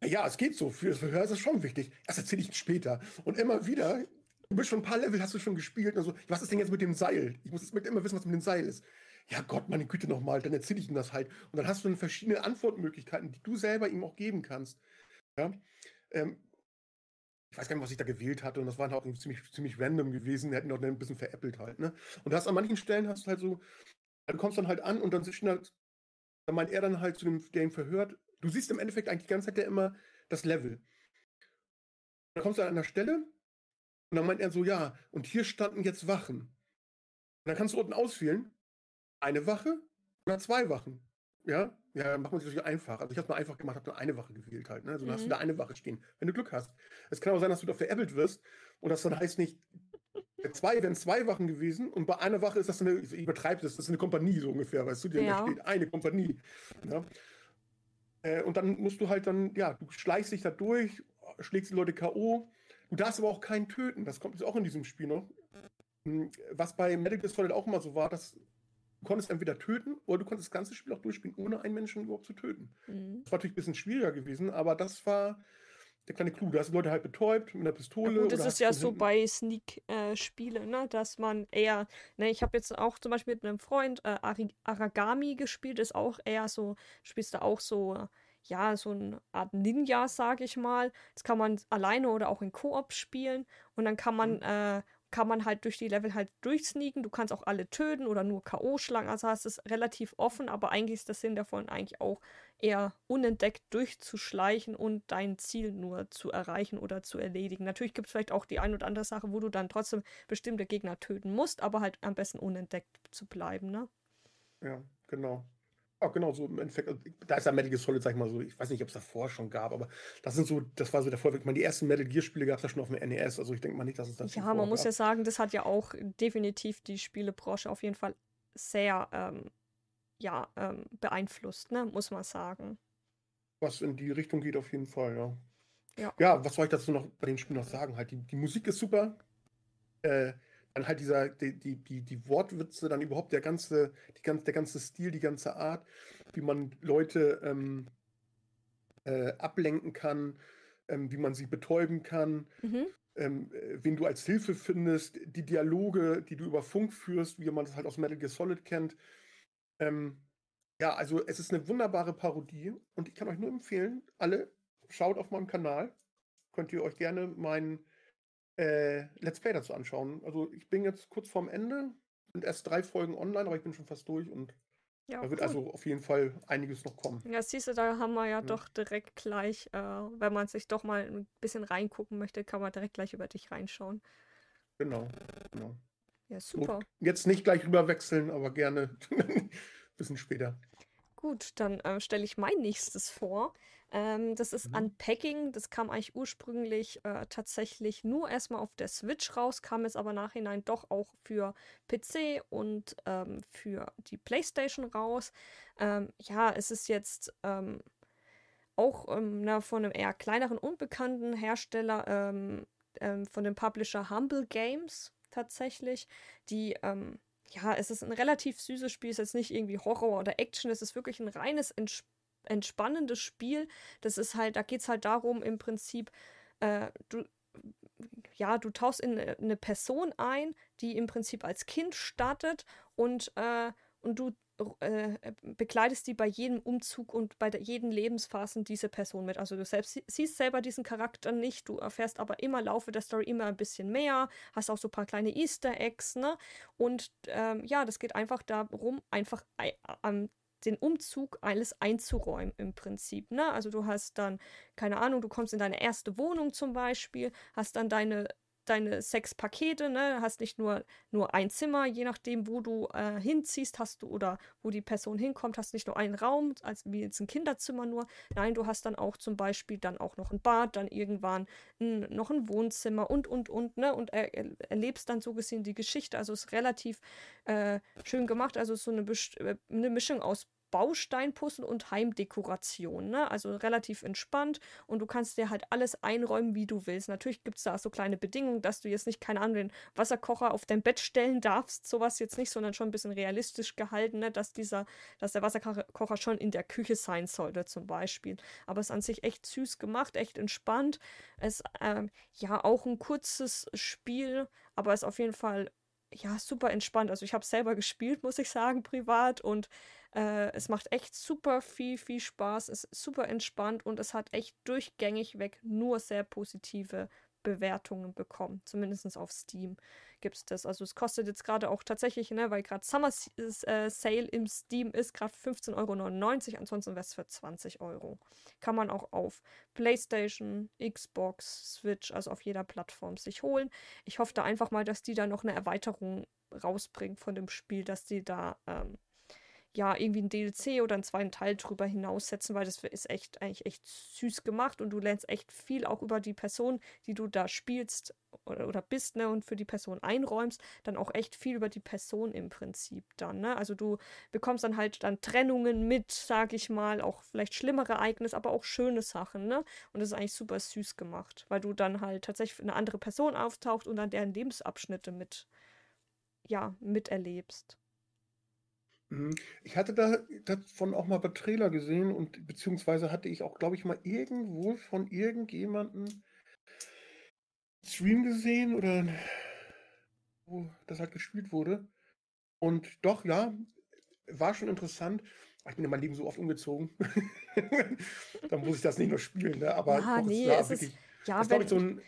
Ja, ja, es geht so. Für das Verhör ist es schon wichtig. Das erzähle ich später. Und immer wieder, du bist schon ein paar Level, hast du schon gespielt. Und so, was ist denn jetzt mit dem Seil? Ich muss jetzt immer wissen, was mit dem Seil ist. Ja Gott, meine Güte nochmal, dann erzähle ich ihm das halt. Und dann hast du dann verschiedene Antwortmöglichkeiten, die du selber ihm auch geben kannst. Ja? Ähm, ich weiß gar nicht, was ich da gewählt hatte. Und das war halt auch ziemlich, ziemlich random gewesen. Wir hätten auch ein bisschen veräppelt halt. Ne? Und du hast an manchen Stellen hast du halt so, du kommst dann halt an und dann halt, dann meint er dann halt zu dem, der ihn verhört, du siehst im Endeffekt eigentlich die ganze Zeit ja immer das Level. Dann kommst du an einer Stelle und dann meint er so, ja, und hier standen jetzt Wachen. Und dann kannst du unten auswählen, eine Wache oder zwei Wachen. Ja, ja, dann macht man sich natürlich einfach. Also ich habe mal einfach gemacht, habe nur eine Wache gewählt halt. Ne? Also dann hast du Mhm. da eine Wache stehen, wenn du Glück hast. Es kann auch sein, dass du da veräppelt wirst und das dann heißt nicht, zwei wären zwei Wachen gewesen und bei einer Wache ist das eine, ich übertreibe das, das ist eine Kompanie so ungefähr, weißt du, die Ja. da steht, eine Kompanie. Ja? Äh, und dann musst du halt dann, ja, du schleichst dich da durch, schlägst die Leute K.O. Du darfst aber auch keinen töten. Das kommt jetzt auch in diesem Spiel noch. Hm, Was bei Gear Solid auch immer so war, dass du konntest entweder töten oder du konntest das ganze Spiel auch durchspielen, ohne einen Menschen überhaupt zu töten. Mhm. Das war natürlich ein bisschen schwieriger gewesen, aber das war der kleine Clou. Da hast du Leute halt betäubt mit einer Ja, Pistole. gut, das ist ja so hinten- bei Sneak-Spielen, ne, dass man eher, ne, ich habe jetzt auch zum Beispiel mit einem Freund äh, Aragami gespielt, ist auch eher so, spielst du auch so, ja, so eine Art Ninja, sag ich mal. Das kann man alleine oder auch in Koop spielen und dann kann man, Mhm. äh, kann man halt durch die Level halt durchsneaken. Du kannst auch alle töten oder nur K.O. schlagen. Also hast es relativ offen, aber eigentlich ist der Sinn davon eigentlich auch eher unentdeckt durchzuschleichen und dein Ziel nur zu erreichen oder zu erledigen. Natürlich gibt es vielleicht auch die ein oder andere Sache, wo du dann trotzdem bestimmte Gegner töten musst, aber halt am besten unentdeckt zu bleiben, ne? Ja, genau. Ja, genau, so im Endeffekt. also, Da ist ja Metal Gear Solid, sag ich mal so. Ich weiß nicht, ob es davor schon gab, aber das sind so, das war so der Vorweg. Ich meine, die ersten Metal Gear Spiele gab es ja schon auf dem NES, also ich denke mal nicht, dass es das Ja, man muss ja sagen, das hat ja auch definitiv die Spielebranche auf jeden Fall sehr ähm, ja, ähm, beeinflusst, ne? Muss man sagen. Was in die Richtung geht, auf jeden Fall, ja. Ja. Ja, was soll ich dazu noch bei dem Spiel noch sagen? Halt, die, die Musik ist super. Äh, dann halt dieser, die, die, die, die Wortwitze, dann überhaupt der ganze, die ganze, der ganze Stil, die ganze Art, wie man Leute ähm, äh, ablenken kann, ähm, wie man sie betäuben kann. Mhm. ähm, äh, wen du als Hilfe findest, die Dialoge, die du über Funk führst, wie man das halt aus Metal Gear Solid kennt. Ähm, ja, also es ist eine wunderbare Parodie und ich kann euch nur empfehlen, alle schaut auf meinem Kanal, könnt ihr euch gerne mein äh, Let's Play dazu anschauen. Also ich bin jetzt kurz vorm Ende, sind erst drei Folgen online, aber ich bin schon fast durch und ja, da wird cool. also auf jeden Fall einiges noch kommen. Ja, siehst du, da haben wir ja, ja. doch direkt gleich, äh, wenn man sich doch mal ein bisschen reingucken möchte, kann man direkt gleich über dich reinschauen. Genau, genau. Ja, super. Und jetzt nicht gleich rüber wechseln, aber gerne ein bisschen später. Gut, dann äh, stelle ich mein nächstes vor. Ähm, das ist mhm. Unpacking. Das kam eigentlich ursprünglich äh, tatsächlich nur erstmal auf der Switch raus, kam es aber nachhinein doch auch für PC und ähm, für die PlayStation raus. Ähm, ja, es ist jetzt ähm, auch ähm, na, von einem eher kleineren, unbekannten Hersteller, ähm, von dem Publisher Humble Games tatsächlich, die ja, es ist ein relativ süßes Spiel, es ist jetzt nicht irgendwie Horror oder Action, es ist wirklich ein reines Entspannung entspannendes Spiel. Das ist halt, da geht es halt darum, im Prinzip, äh, du, ja, du tauchst in eine Person ein, die im Prinzip als Kind startet und, äh, und du äh, begleitest die bei jedem Umzug und bei jeden Lebensphasen diese Person mit. Also du selbst siehst selber diesen Charakter nicht, du erfährst aber immer im Laufe der Story immer ein bisschen mehr, hast auch so ein paar kleine Easter Eggs, ne? Und ähm, ja, das geht einfach darum, einfach am den Umzug alles einzuräumen im Prinzip. Ne? Also du hast dann, keine Ahnung, du kommst in deine erste Wohnung zum Beispiel, hast dann deine deine sechs Pakete, ne, hast nicht nur, nur ein Zimmer, je nachdem, wo du äh, hinziehst, hast du oder wo die Person hinkommt, hast nicht nur einen Raum, als wie jetzt ein Kinderzimmer nur. Nein, du hast dann auch zum Beispiel dann auch noch ein Bad, dann irgendwann ein, noch ein Wohnzimmer und und und, ne, und er, erlebst dann so gesehen die Geschichte. Also ist relativ äh, schön gemacht, also so eine, äh, eine Mischung aus Bausteinpuzzle und Heimdekoration. Ne? Also relativ entspannt und du kannst dir halt alles einräumen, wie du willst. Natürlich gibt es da so kleine Bedingungen, dass du jetzt nicht, keine Ahnung, den Wasserkocher auf dein Bett stellen darfst. Sowas jetzt nicht, sondern schon ein bisschen realistisch gehalten, ne? dass, dieser, dass der Wasserkocher schon in der Küche sein sollte, zum Beispiel. Aber es ist an sich echt süß gemacht, echt entspannt. Es ähm, ja auch ein kurzes Spiel, aber es ist auf jeden Fall ja super entspannt. Also ich habe selber gespielt, muss ich sagen, privat und äh, es macht echt super viel, viel Spaß, es ist super entspannt und es hat echt durchgängig weg nur sehr positive Bewertungen bekommen. Zumindest auf Steam gibt es das. Also es kostet jetzt gerade auch tatsächlich, ne, weil gerade Summer äh, Sale im Steam ist, gerade 15,99 Euro. Ansonsten wäre es für 20 Euro. Kann man auch auf PlayStation, Xbox, Switch, also auf jeder Plattform sich holen. Ich hoffe da einfach mal, dass die da noch eine Erweiterung rausbringen von dem Spiel, dass die da ähm, ja, irgendwie ein DLC oder einen zweiten Teil drüber hinaussetzen, weil das ist echt, eigentlich echt süß gemacht und du lernst echt viel auch über die Person, die du da spielst oder, oder bist, ne, und für die Person einräumst, dann auch echt viel über die Person im Prinzip dann, ne? Also du bekommst dann halt dann Trennungen mit, sag ich mal, auch vielleicht schlimmere Ereignisse, aber auch schöne Sachen, ne? Und das ist eigentlich super süß gemacht, weil du dann halt tatsächlich eine andere Person auftaucht und dann deren Lebensabschnitte mit, ja, miterlebst. Mhm. Ich hatte da davon auch mal bei Trailer gesehen und beziehungsweise hatte ich auch, glaube ich, mal irgendwo von irgendjemandem Stream gesehen oder wo das halt gespielt wurde. Und doch, ja, war schon interessant. Ich bin in meinem Leben so oft umgezogen. da muss ich das nicht nur spielen, ne? aber ja, nee, es, es ist, ja, das, wenn, ich, so ein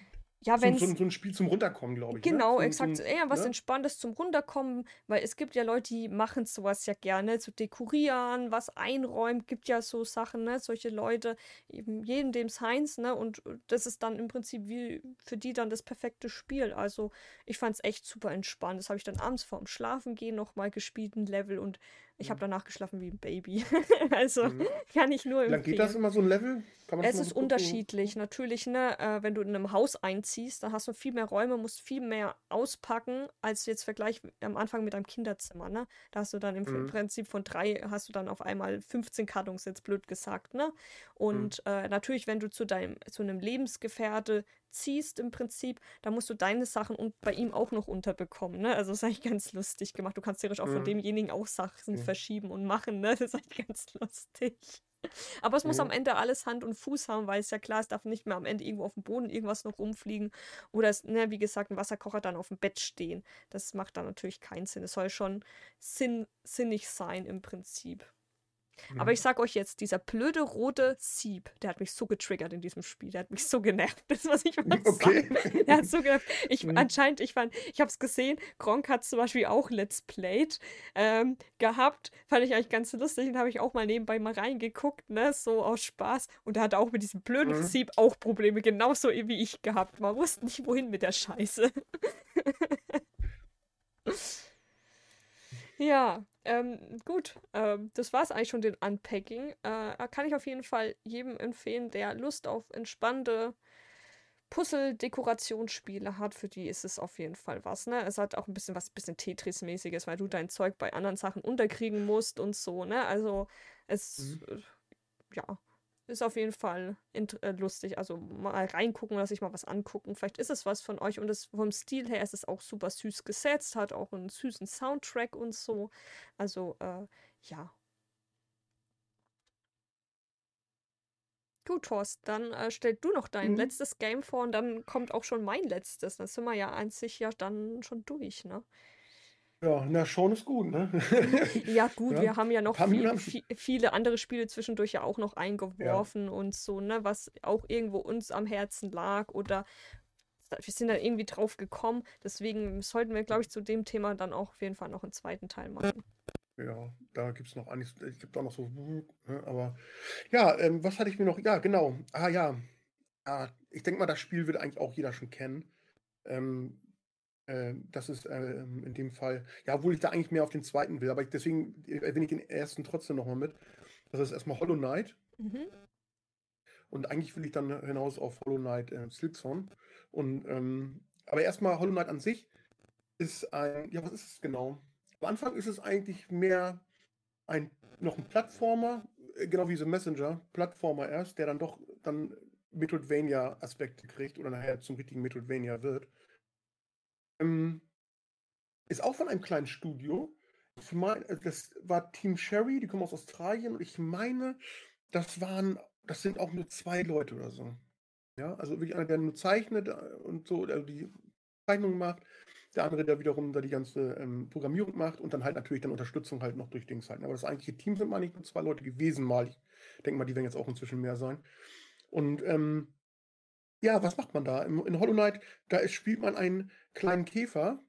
ja, wenn so, so, so, ein Spiel zum Runterkommen, glaube ich. Ne? Genau, ne? exakt. eher was ne? Entspanntes zum Runterkommen, weil es gibt ja Leute, die machen sowas ja gerne, zu so dekorieren, was einräumen, gibt ja so Sachen, ne? Solche Leute, eben jedem dem Science, ne? Und das ist dann im Prinzip wie für die dann das perfekte Spiel. Also ich fand es echt super entspannt. Das habe ich dann abends vorm Schlafengehen nochmal gespielt, ein Level und ich habe mhm. danach geschlafen wie ein Baby. also mhm. kann ich nur empfehlen. Lange geht das immer so ein Level? es ist unterschiedlich. So? Natürlich, ne, äh, wenn du in einem Haus einziehst, dann hast du viel mehr Räume, musst viel mehr auspacken, als jetzt Vergleich am Anfang mit deinem Kinderzimmer, ne? Da hast du dann im mhm. Prinzip von drei, hast du dann auf einmal 15 Kartons, jetzt blöd gesagt, ne? Und mhm. äh, natürlich, wenn du zu deinem, zu einem Lebensgefährte ziehst im Prinzip, da musst du deine Sachen und bei ihm auch noch unterbekommen. Ne? Also das ist eigentlich ganz lustig gemacht. Du kannst theoretisch auch mhm. von demjenigen auch Sachen mhm. verschieben und machen. Ne? Das ist eigentlich ganz lustig. Aber es muss am Ende alles Hand und Fuß haben, weil es ja klar, es darf nicht mehr am Ende irgendwo auf dem Boden irgendwas noch rumfliegen. Oder es, ne, wie gesagt, ein Wasserkocher dann auf dem Bett stehen. Das macht dann natürlich keinen Sinn. Es soll schon sinn, sinnig sein im Prinzip. Aber ich sag euch jetzt, dieser blöde rote Sieb, der hat mich so getriggert in diesem Spiel. Der hat mich so genervt. Das, was ich mal okay. sagen. Der hat so genervt. Ich, mhm. Anscheinend, ich fand, ich hab's gesehen, Gronk hat zum Beispiel auch Let's Played ähm, gehabt. Fand ich eigentlich ganz lustig und habe ich auch mal nebenbei mal reingeguckt, ne, so aus Spaß. Und er hat auch mit diesem blöden mhm. Sieb auch Probleme, genauso wie ich gehabt. Man wusste nicht, wohin mit der Scheiße. Ja, ähm, gut. Ähm, das war es eigentlich schon, den Unpacking. Äh, kann ich auf jeden Fall jedem empfehlen, der Lust auf entspannte Puzzle-Dekorationsspiele hat. Für die ist es auf jeden Fall was. Ne? Es hat auch ein bisschen was, bisschen Tetris-mäßiges, weil du dein Zeug bei anderen Sachen unterkriegen musst und so. Ne? Also, es. Mhm. Äh, ja ist auf jeden Fall äh, lustig. Also mal reingucken oder sich mal was angucken. Vielleicht ist es was von euch. Und es, vom Stil her ist es auch super süß gesetzt, hat auch einen süßen Soundtrack und so. Also, äh, ja. Gut, Thorst, dann äh, stell du noch dein mhm. letztes Game vor und dann kommt auch schon mein letztes. Dann sind wir ja an sich ja dann schon durch, ne? Ja, na, schon ist gut, ne? Ja, gut, ja. wir haben ja noch viel, viel, viele andere Spiele zwischendurch ja auch noch eingeworfen ja. und so, ne, was auch irgendwo uns am Herzen lag oder wir sind dann irgendwie drauf gekommen. Deswegen sollten wir, glaube ich, zu dem Thema dann auch auf jeden Fall noch einen zweiten Teil machen. Ja, da gibt es noch einiges, es gibt auch noch so, ne, aber ja, ähm, was hatte ich mir noch, ja, genau, ah ja, ja ich denke mal, das Spiel wird eigentlich auch jeder schon kennen. Ähm, äh, das ist äh, in dem Fall, ja, obwohl ich da eigentlich mehr auf den zweiten will, aber ich, deswegen erwähne ich den ersten trotzdem nochmal mit. Das ist erstmal Hollow Knight. Mhm. Und eigentlich will ich dann hinaus auf Hollow Knight äh, Silksong. Und, ähm, aber erstmal Hollow Knight an sich ist ein, ja, was ist es genau? Am Anfang ist es eigentlich mehr ein, noch ein Plattformer, äh, genau wie The Messenger, Plattformer erst, der dann doch dann Metroidvania-Aspekte kriegt oder nachher zum richtigen Metroidvania wird. Ähm, ist auch von einem kleinen Studio. Ich meine, äh, das war Team Sherry, die kommen aus Australien und ich meine, das waren, das sind auch nur zwei Leute oder so. Ja, also wirklich einer, der nur zeichnet äh, und so, also die Zeichnung macht, der andere, der wiederum da die ganze ähm, Programmierung macht und dann halt natürlich dann Unterstützung halt noch durch Dings halt. Aber das eigentliche Team sind mal nicht nur zwei Leute gewesen mal. Ich denke mal, die werden jetzt auch inzwischen mehr sein. Und ähm, ja, was macht man da? in Hollow Knight, da spielt man einen kleinen Käfer,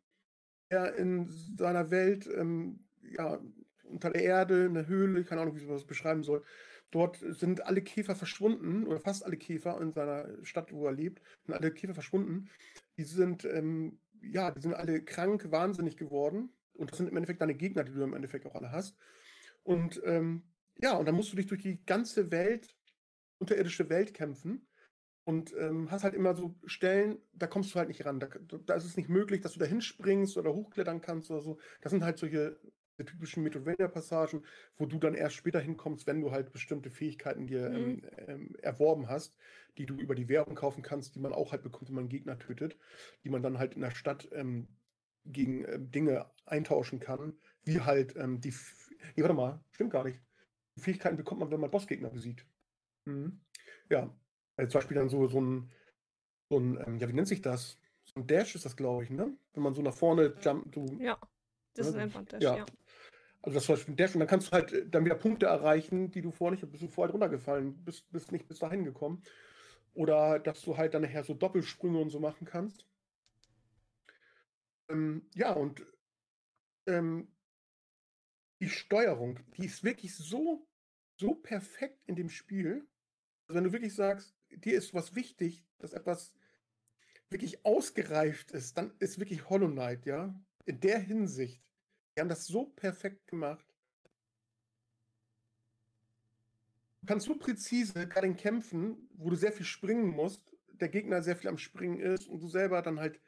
der in seiner Welt, ähm, ja, unter der Erde, eine Höhle, keine Ahnung, wie ich das beschreiben soll. Dort sind alle Käfer verschwunden, oder fast alle Käfer in seiner Stadt, wo er lebt, sind alle Käfer verschwunden. Die sind, ähm, ja, die sind alle krank, wahnsinnig geworden. Und das sind im Endeffekt deine Gegner, die du im Endeffekt auch alle hast. Und ähm, ja, und dann musst du dich durch die ganze Welt, unterirdische Welt kämpfen und ähm, hast halt immer so Stellen, da kommst du halt nicht ran. Da, da, ist es nicht möglich, dass du da hinspringst oder hochklettern kannst oder so. Das sind halt solche typischen Metroidvania-Passagen, wo du dann erst später hinkommst, wenn du halt bestimmte Fähigkeiten dir ähm, mhm. ähm, erworben hast, die du über die Währung kaufen kannst, die man auch halt bekommt, wenn man Gegner tötet, die man dann halt in der Stadt ähm, gegen äh, Dinge eintauschen kann, wie halt ähm, die. Nee, warte mal, stimmt gar nicht. Die Fähigkeiten bekommt man, wenn man Bossgegner besiegt. Mhm. Ja, also zum Beispiel dann so, so ein, so ein ähm, ja, wie nennt sich das? So ein Dash ist das, glaube ich, ne? Wenn man so nach vorne jumpt. So, ja, das ne? ist einfach ein Dash, ja. ja. Also das ist zum Beispiel ein Dash und dann kannst du halt äh, dann wieder Punkte erreichen, die du vorher nicht, bist du vorher runtergefallen, bist, bist nicht bis dahin gekommen. Oder dass du halt dann nachher so Doppelsprünge und so machen kannst. Ähm, ja, und ähm, die Steuerung, die ist wirklich so, so perfekt in dem Spiel. Also wenn du wirklich sagst, dir ist was wichtig, dass etwas wirklich ausgereift ist, dann ist wirklich Hollow Knight, ja, in der Hinsicht. Die haben das so perfekt gemacht. Du kannst so präzise gerade in Kämpfen, wo du sehr viel springen musst, der Gegner sehr viel am Springen ist und du selber dann halt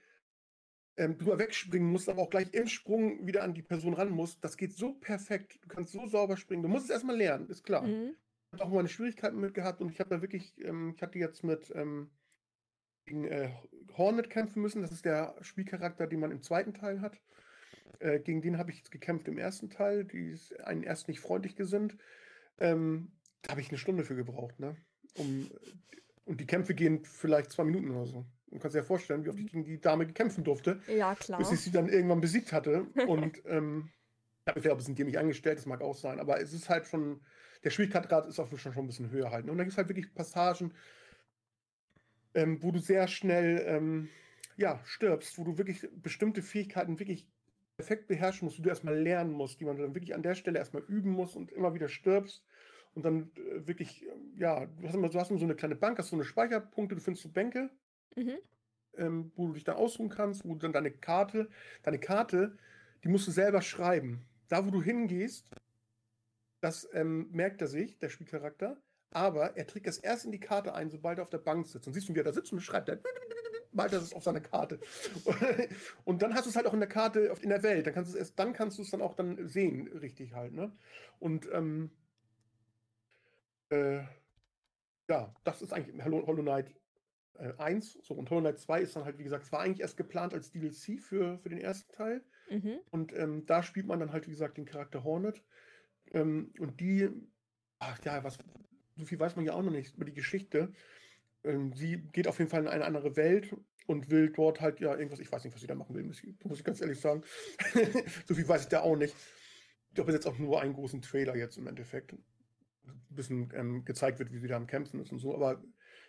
ähm, drüber wegspringen musst, aber auch gleich im Sprung wieder an die Person ran musst. Das geht so perfekt. Du kannst so sauber springen. Du musst es erstmal lernen, ist klar. Mhm habe auch meine Schwierigkeiten mit gehabt und ich habe da wirklich, ähm, ich hatte jetzt mit ähm, gegen äh, Hornet kämpfen müssen. Das ist der Spielcharakter, den man im zweiten Teil hat. Äh, gegen den habe ich jetzt gekämpft im ersten Teil. Die ist einen erst nicht freundlich gesinnt. Ähm, Da habe ich eine Stunde für gebraucht, ne? Um, und die Kämpfe gehen vielleicht zwei Minuten oder so. Du kannst dir ja vorstellen, wie oft ich gegen die Dame kämpfen durfte. Ja, klar. Bis ich sie dann irgendwann besiegt hatte. Und ähm, ich habe mich vielleicht ein bisschen dämlich angestellt, das mag auch sein. Aber es ist halt schon, der Schwierigkeitsgrad ist auch schon, schon ein bisschen höher halt. Ne? Und da gibt es halt wirklich Passagen, ähm, wo du sehr schnell ähm, ja, stirbst, wo du wirklich bestimmte Fähigkeiten wirklich perfekt beherrschen musst, die du erstmal lernen musst, die man dann wirklich an der Stelle erstmal üben muss und immer wieder stirbst und dann äh, wirklich, ja, du hast, immer, du hast immer so eine kleine Bank, hast so eine Speicherpunkte, du findest so Bänke, mhm. ähm, wo du dich dann ausruhen kannst, wo du dann deine Karte, deine Karte, die musst du selber schreiben. Da, wo du hingehst, das ähm, merkt er sich, der Spielcharakter, aber er trägt das erst in die Karte ein, sobald er auf der Bank sitzt. Und siehst du, wie er da sitzt und schreibt dann malt er es auf seine Karte. Und dann hast du es halt auch in der Karte, in der Welt. Dann kannst du es erst, dann kannst du es dann auch dann sehen, richtig halt, ne? Und ähm, äh, ja, das ist eigentlich Hollow Knight äh, 1. So, und Hollow Knight 2 ist dann halt, wie gesagt, es war eigentlich erst geplant als DLC für, für den ersten Teil. Mhm. Und ähm, da spielt man dann halt, wie gesagt, den Charakter Hornet. Ähm, und die, ach ja, was, so viel weiß man ja auch noch nicht über die Geschichte. Ähm, sie geht auf jeden Fall in eine andere Welt und will dort halt ja irgendwas, ich weiß nicht, was sie da machen will, muss ich, muss ich ganz ehrlich sagen. so viel weiß ich da auch nicht. Ich glaube, es ist jetzt auch nur einen großen Trailer jetzt im Endeffekt. Ein bisschen ähm, gezeigt wird, wie sie da am Kämpfen ist und so, aber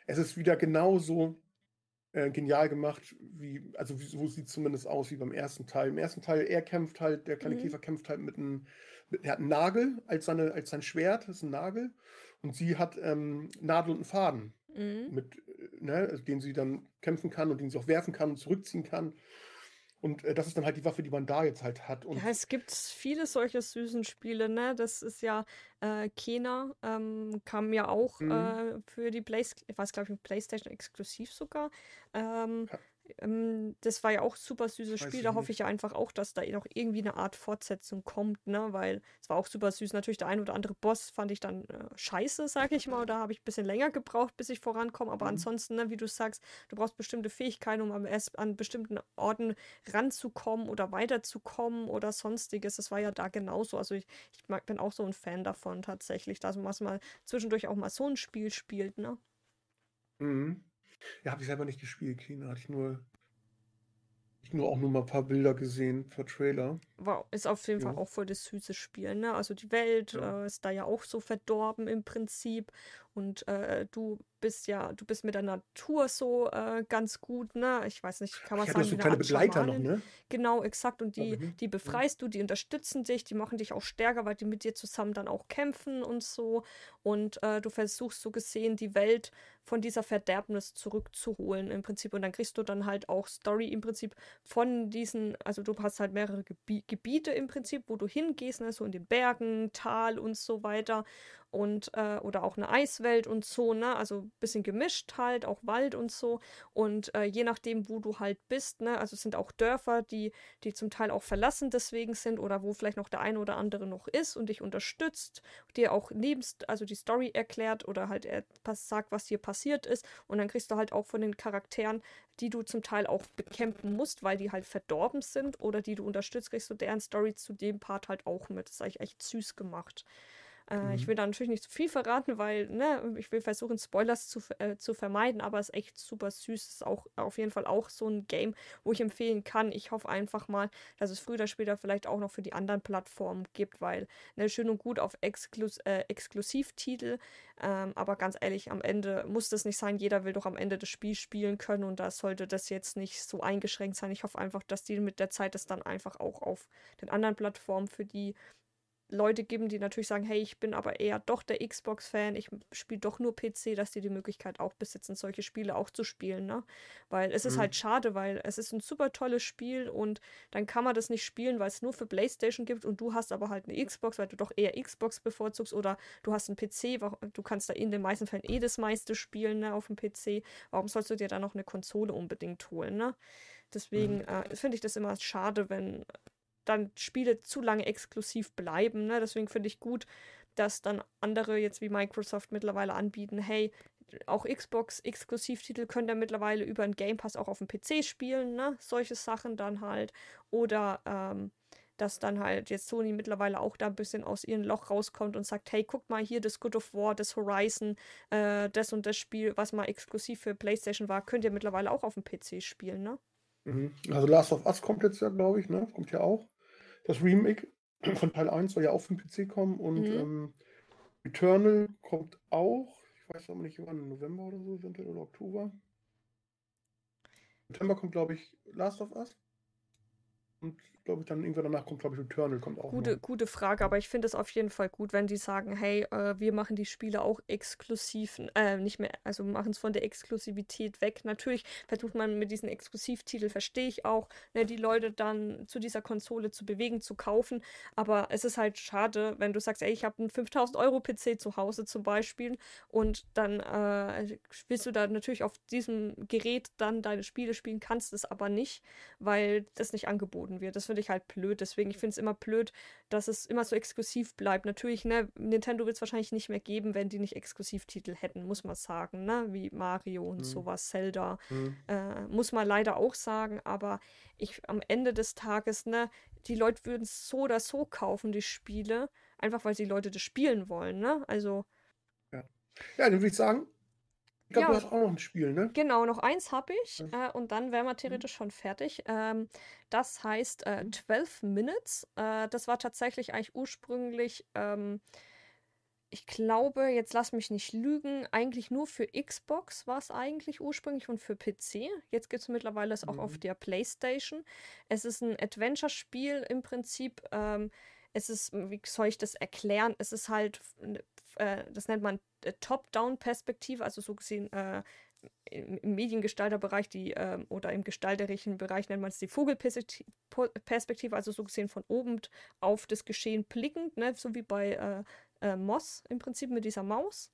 es ist wieder genauso äh, genial gemacht, wie, also wie, so sieht es zumindest aus wie beim ersten Teil. Im ersten Teil, er kämpft halt, der kleine mhm. Käfer kämpft halt mit einem, er hat einen Nagel als, seine, als sein Schwert, das ist ein Nagel, und sie hat ähm, Nadel und einen Faden mhm. mit, äh, ne, also den sie dann kämpfen kann und den sie auch werfen kann und zurückziehen kann. Und äh, das ist dann halt die Waffe, die man da jetzt halt hat. Und ja, es gibt viele solche süßen Spiele, ne? Das ist ja äh, Kena, ähm, kam ja auch mhm. äh, für die PlayStation, ich weiß glaube ich, PlayStation exklusiv sogar. Ähm. Ähm, das war ja auch super süßes Spiel. Da hoffe ich ja einfach auch, dass da noch irgendwie eine Art Fortsetzung kommt, ne? Weil es war auch super süß. Natürlich, der ein oder andere Boss fand ich dann äh, scheiße, sag ich mal. Da habe ich ein bisschen länger gebraucht, bis ich vorankomme. Aber mhm. ansonsten, ne, wie du sagst, du brauchst bestimmte Fähigkeiten, um erst an bestimmten Orten ranzukommen oder weiterzukommen oder sonstiges. Das war ja da genauso. Also ich, ich mag, bin auch so ein Fan davon tatsächlich, dass man mal zwischendurch auch mal so ein Spiel spielt, ne? Mhm. Ja, habe ich selber nicht gespielt, China. Hatte ich nur, ich nur auch nur mal ein paar Bilder gesehen, ein paar Trailer. Wow, ist auf jeden ja. Fall auch voll das süße Spiel, ne? Also die Welt ja. äh, ist da ja auch so verdorben im Prinzip. Und äh, du bist ja, du bist mit der Natur so äh, ganz gut, ne? Ich weiß nicht, kann man ja, sagen, so kleine Begleiter noch, ne? Genau, exakt. Und die, die befreist du, die unterstützen dich, die machen dich auch stärker, weil die mit dir zusammen dann auch kämpfen und so. Und äh, du versuchst so gesehen, die Welt von dieser Verderbnis zurückzuholen im Prinzip. Und dann kriegst du dann halt auch Story im Prinzip von diesen, also du hast halt mehrere Gebi Gebiete im Prinzip, wo du hingehst, ne? so in den Bergen, Tal und so weiter und äh, oder auch eine Eiswelt und so, ne? Also ein bisschen gemischt halt, auch Wald und so. Und äh, je nachdem, wo du halt bist, ne, also es sind auch Dörfer, die, die zum Teil auch verlassen deswegen sind oder wo vielleicht noch der eine oder andere noch ist und dich unterstützt, dir auch neben, also die Story erklärt oder halt er sagt, was hier passiert ist. Und dann kriegst du halt auch von den Charakteren, die du zum Teil auch bekämpfen musst, weil die halt verdorben sind oder die du unterstützt, kriegst du deren Story zu dem Part halt auch mit. Das ist eigentlich echt süß gemacht. Äh, mhm. Ich will da natürlich nicht zu viel verraten, weil ne, ich will versuchen, Spoilers zu, äh, zu vermeiden, aber es ist echt super süß. Es ist auch auf jeden Fall auch so ein Game, wo ich empfehlen kann. Ich hoffe einfach mal, dass es früher oder später vielleicht auch noch für die anderen Plattformen gibt, weil ne, schön und gut auf Exklus äh, Exklusivtitel, ähm, aber ganz ehrlich, am Ende muss das nicht sein. Jeder will doch am Ende das Spiel spielen können und da sollte das jetzt nicht so eingeschränkt sein. Ich hoffe einfach, dass die mit der Zeit das dann einfach auch auf den anderen Plattformen für die Leute geben, die natürlich sagen, hey, ich bin aber eher doch der Xbox-Fan, ich spiele doch nur PC, dass die die Möglichkeit auch besitzen, solche Spiele auch zu spielen, ne? Weil es ist mhm. halt schade, weil es ist ein super tolles Spiel und dann kann man das nicht spielen, weil es nur für Playstation gibt und du hast aber halt eine Xbox, weil du doch eher Xbox bevorzugst oder du hast einen PC, du kannst da in den meisten Fällen eh das meiste spielen, ne, auf dem PC. Warum sollst du dir dann noch eine Konsole unbedingt holen, ne? Deswegen mhm. äh, finde ich das immer schade, wenn dann Spiele zu lange exklusiv bleiben. Ne? Deswegen finde ich gut, dass dann andere jetzt wie Microsoft mittlerweile anbieten, hey, auch Xbox-Exklusivtitel können ja mittlerweile über einen Game Pass auch auf dem PC spielen, ne? Solche Sachen dann halt. Oder ähm, dass dann halt jetzt Sony mittlerweile auch da ein bisschen aus ihrem Loch rauskommt und sagt, hey, guck mal hier, das God of War, das Horizon, äh, das und das Spiel, was mal exklusiv für PlayStation war, könnt ihr mittlerweile auch auf dem PC spielen, ne? Mhm. Also Last of Us kommt jetzt ja, glaube ich, ne? Kommt ja auch. Das Remake von Teil 1 soll ja auch für den PC kommen und Mhm. ähm, Eternal kommt auch. Ich weiß aber nicht wann, November oder so wir oder Oktober. September kommt, glaube ich, Last of Us. Und glaube ich, dann irgendwann danach kommt, glaube ich, Returnal kommt auch. Gute, noch. gute Frage, aber ich finde es auf jeden Fall gut, wenn die sagen, hey, äh, wir machen die Spiele auch exklusiv, äh, nicht mehr, also machen es von der Exklusivität weg. Natürlich versucht man mit diesen Exklusivtiteln, verstehe ich auch, ne, die Leute dann zu dieser Konsole zu bewegen, zu kaufen, aber es ist halt schade, wenn du sagst, ey, ich habe einen 5000 Euro PC zu Hause zum Beispiel und dann äh, willst du da natürlich auf diesem Gerät dann deine Spiele spielen, kannst es aber nicht, weil das nicht angeboten wird. Das finde ich halt blöd. Deswegen, ich finde es immer blöd, dass es immer so exklusiv bleibt. Natürlich, ne, Nintendo wird es wahrscheinlich nicht mehr geben, wenn die nicht Exklusivtitel hätten, muss man sagen, ne? Wie Mario und Mhm. sowas, Zelda. Mhm. Äh, muss man leider auch sagen, aber ich am Ende des Tages, ne, die Leute würden es so oder so kaufen, die Spiele, einfach weil die Leute das spielen wollen, ne? Also, Ja, dann würde ich sagen, ich glaube, Ja. du hast auch noch ein Spiel, ne? Genau, noch eins habe ich Mhm. äh, und dann wären wir theoretisch schon fertig. Ähm, das heißt äh, Mhm. 12 Minutes. Äh, das war tatsächlich eigentlich ursprünglich, ähm, ich glaube, jetzt lass mich nicht lügen, eigentlich nur für Xbox war es eigentlich ursprünglich und für PC. Jetzt gibt es mittlerweile es auch auf Mhm. der PlayStation. Es ist ein Adventure-Spiel im Prinzip. Ähm, es ist, wie soll ich das erklären? Es ist halt, äh, das nennt man äh, Top-Down-Perspektive, also so gesehen äh, im, Mediengestalterbereich die, ähm, oder im gestalterischen Bereich nennt man es die Vogelperspektive, Perspektive, also so gesehen von oben auf das Geschehen blickend, ne? so wie bei äh, äh, Moss im Prinzip mit dieser Maus.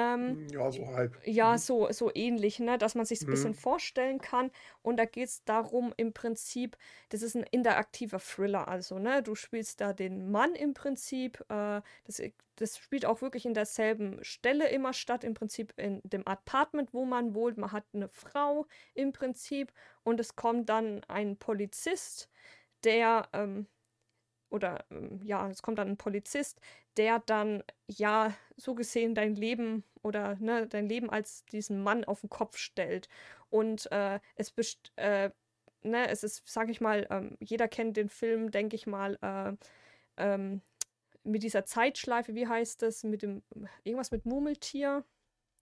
Ähm, Ja, so halb. ja, Mhm. so, so ähnlich, ne? Dass man sich ein bisschen Mhm. vorstellen kann. Und da geht es darum, im Prinzip, das ist ein interaktiver Thriller, also, ne? Du spielst da den Mann im Prinzip. Äh, das, das spielt auch wirklich in derselben Stelle immer statt, im Prinzip in dem Apartment, wo man wohnt. Man hat eine Frau im Prinzip und es kommt dann ein Polizist, der, ähm, oder ähm, ja, es kommt dann ein Polizist, der dann ja so gesehen dein Leben oder ne, dein Leben als diesen Mann auf den Kopf stellt. Und äh, es best äh, ne, es ist, sag ich mal, ähm, jeder kennt den Film, denke ich mal, äh, ähm, mit dieser Zeitschleife, wie heißt das, mit dem, irgendwas mit Murmeltier.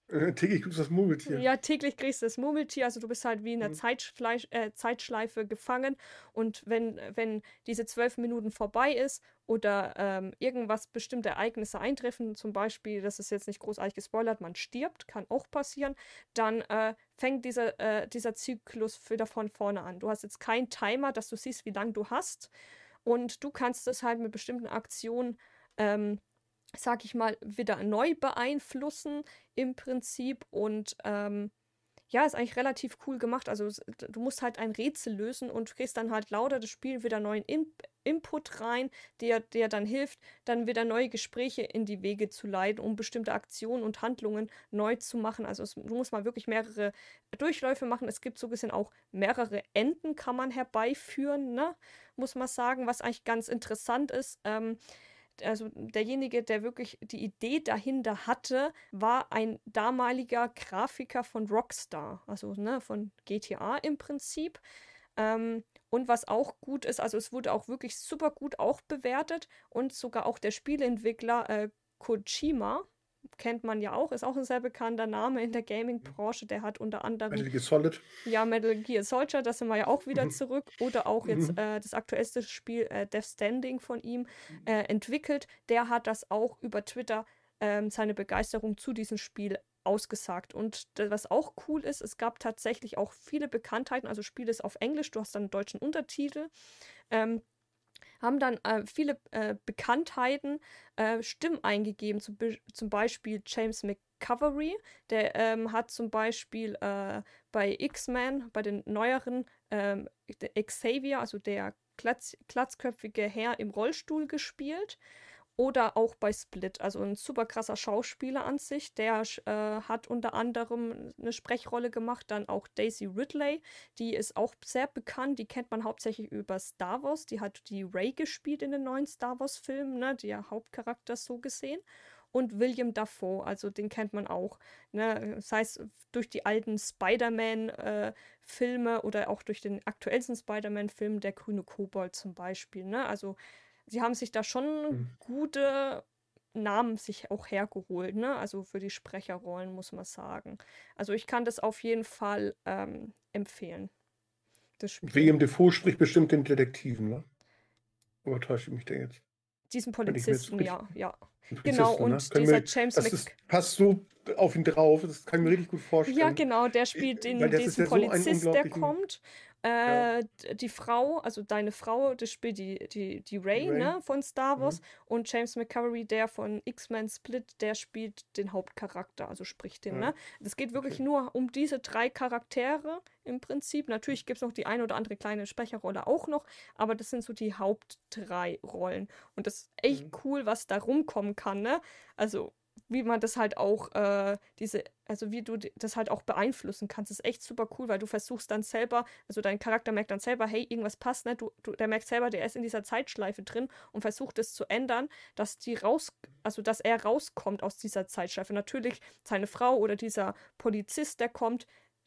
Äh, täglich grüßt das Murmeltier. Ja, täglich kriegst du das Murmeltier, also du bist halt wie in einer Mhm. Zeitschleif äh, Zeitschleife gefangen und wenn, wenn diese zwölf Minuten vorbei ist oder ähm, irgendwas bestimmte Ereignisse eintreffen, zum Beispiel, das ist jetzt nicht großartig gespoilert, man stirbt, kann auch passieren, dann äh, fängt dieser, äh, dieser Zyklus wieder von vorne an. Du hast jetzt keinen Timer, dass du siehst, wie lange du hast und du kannst es halt mit bestimmten Aktionen ähm, sag ich mal, wieder neu beeinflussen im Prinzip. Und ähm, ja, ist eigentlich relativ cool gemacht. Also du musst halt ein Rätsel lösen und kriegst dann halt lauter das Spiel wieder neuen In Input rein, der, der dann hilft, dann wieder neue Gespräche in die Wege zu leiten, um bestimmte Aktionen und Handlungen neu zu machen. Also es, du musst mal wirklich mehrere Durchläufe machen. Es gibt so gesehen auch mehrere Enden, kann man herbeiführen, ne? muss man sagen, was eigentlich ganz interessant ist. Ähm, also derjenige, der wirklich die Idee dahinter hatte, war ein damaliger Grafiker von Rockstar, also ne, von GTA im Prinzip. Ähm, und was auch gut ist, also es wurde auch wirklich super gut auch bewertet und sogar auch der Spieleentwickler äh, Kojima, kennt man ja auch, ist auch ein sehr bekannter Name in der Gaming-Branche, der hat unter anderem Metal Gear Solid. ja, Metal Gear Soldier, da sind wir ja auch wieder Mhm. zurück. Oder auch jetzt Mhm. äh, das aktuellste Spiel äh, Death Standing von ihm äh, entwickelt. Der hat das auch über Twitter ähm, seine Begeisterung zu diesem Spiel ausgesagt. Und was auch cool ist, es gab tatsächlich auch viele Bekanntheiten. Also Spiel ist auf Englisch, du hast dann einen deutschen Untertitel. Ähm, haben dann äh, viele äh, Bekanntheiten äh, Stimmen eingegeben, zum, zum Beispiel James McCovery, der ähm, hat zum Beispiel äh, bei X-Men, bei den neueren, ähm, Xavier, also der Glatz, glatzköpfige Herr im Rollstuhl gespielt. Oder auch bei Split. Also ein super krasser Schauspieler an sich. Der äh, hat unter anderem eine Sprechrolle gemacht. Dann auch Daisy Ridley. Die ist auch sehr bekannt. Die kennt man hauptsächlich über Star Wars. Die hat die Ray gespielt in den neuen Star Wars-Filmen, ne? der Hauptcharakter so gesehen. Und William Dafoe, also den kennt man auch. Ne? Das heißt, durch die alten Spider-Man-Filme äh, oder auch durch den aktuellsten Spider-Man-Film, der grüne Kobold zum Beispiel. Ne? Also sie haben sich da schon mhm. gute Namen sich auch hergeholt, ne? Also für die Sprecherrollen, muss man sagen. Also ich kann das auf jeden Fall ähm, empfehlen. William Defoe spricht bestimmt den Detektiven, ne? Oder täusche ich mich da jetzt? Diesen Polizisten, ja, ja. Genau, und ne? dieser wir, James das passt so auf ihn drauf, das kann ich mir richtig gut vorstellen. Ja, genau, der spielt den, diesen ja Polizist, so der kommt äh, ja. Die Frau, also deine Frau, das spielt die, die, die Ray, Ray. Ne, von Star Wars. Mhm. Und James McCavery, der von X-Men Split, der spielt den Hauptcharakter, also spricht den. Ja. Ne? Das geht wirklich okay. nur um diese drei Charaktere im Prinzip. Natürlich gibt es noch die eine oder andere kleine Sprecherrolle auch noch, aber das sind so die Haupt drei Rollen. Und das ist echt mhm. cool, was da rumkommen kann. Ne? Also wie man das halt auch, äh, diese, also wie du das halt auch beeinflussen kannst, ist echt super cool, weil du versuchst dann selber, also dein Charakter merkt dann selber, hey, irgendwas passt nicht, du, du, der merkt selber, der ist in dieser Zeitschleife drin und versucht es zu ändern, dass die raus, also dass er rauskommt aus dieser Zeitschleife. Natürlich seine Frau oder dieser Polizist, der kommt,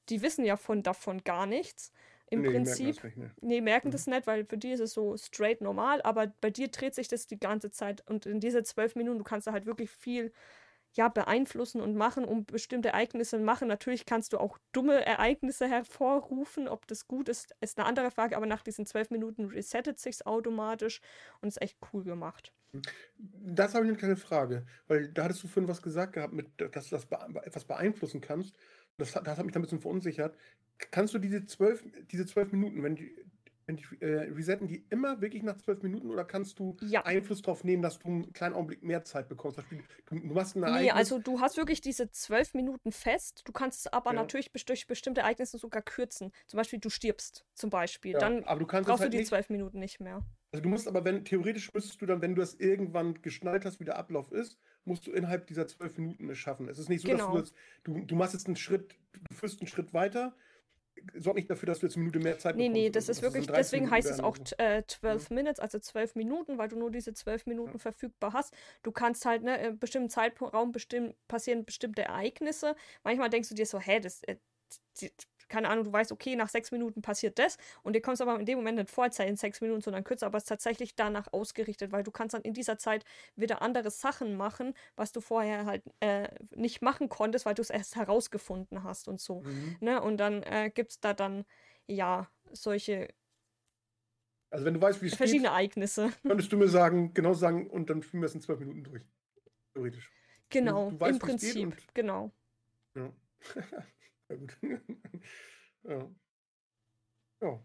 die wissen ja von davon gar nichts im nee, Prinzip. Merken nicht, Nee, merken mhm. das nicht, weil für die ist es so straight normal, aber bei dir dreht sich das die ganze Zeit und in diese zwölf Minuten, du kannst da halt wirklich viel ja, beeinflussen und machen, um bestimmte Ereignisse machen. Natürlich kannst du auch dumme Ereignisse hervorrufen. Ob das gut ist, ist eine andere Frage, aber nach diesen zwölf Minuten resettet sich automatisch und ist echt cool gemacht. Das habe ich eine kleine Frage, weil da hattest du vorhin was gesagt gehabt, mit, dass du das etwas beeinflussen kannst. Das, das hat mich da ein bisschen verunsichert. Kannst du diese zwölf, diese zwölf Minuten, wenn die, die äh, resetten die immer wirklich nach zwölf Minuten oder kannst du ja. Einfluss darauf nehmen, dass du einen kleinen Augenblick mehr Zeit bekommst? Du, du machst ein Nee, also du hast wirklich diese zwölf Minuten fest. Du kannst es aber ja. natürlich durch bestimmte Ereignisse sogar kürzen. Zum Beispiel, du stirbst zum Beispiel. Ja, Dann aber du brauchst halt du die zwölf Minuten nicht mehr. Also du musst aber, wenn, theoretisch müsstest du dann, wenn du das irgendwann geschnallt hast, wie der Ablauf ist, musst du innerhalb dieser zwölf Minuten es schaffen. Es ist nicht so, genau. dass du, genau. jetzt, du, du machst jetzt einen Schritt, du führst einen Schritt weiter, sorgt nicht dafür, dass du jetzt eine Minute mehr Zeit nee, bekommst. Nee, nee, das ist wirklich, deswegen heißt es auch äh, 12 ja. Minutes, also 12 Minuten, weil du nur diese 12 Minuten ja. verfügbar hast. Du kannst halt, ne, in bestimmten Zeitraum bestimmt, passieren bestimmte Ereignisse. Manchmal denkst du dir so, hä, das, äh, keine Ahnung, du weißt, okay, nach sechs Minuten passiert das und dir kommst aber in dem Moment nicht Vorzeit in sechs Minuten, sondern kürzer, aber es ist tatsächlich danach ausgerichtet, weil du kannst dann in dieser Zeit wieder andere Sachen machen, was du vorher halt äh, nicht machen konntest, weil du es erst herausgefunden hast und so. Mhm. Ne? Und dann äh, gibt es da dann, ja, solche also wenn du weißt, wie es Verschiedene geht, Ereignisse. Könntest du mir sagen, genau sagen, und dann spielen wir es in zwölf Minuten durch. Theoretisch. Genau, du, du weißt, im Prinzip, genau. Ja. ja. Ja.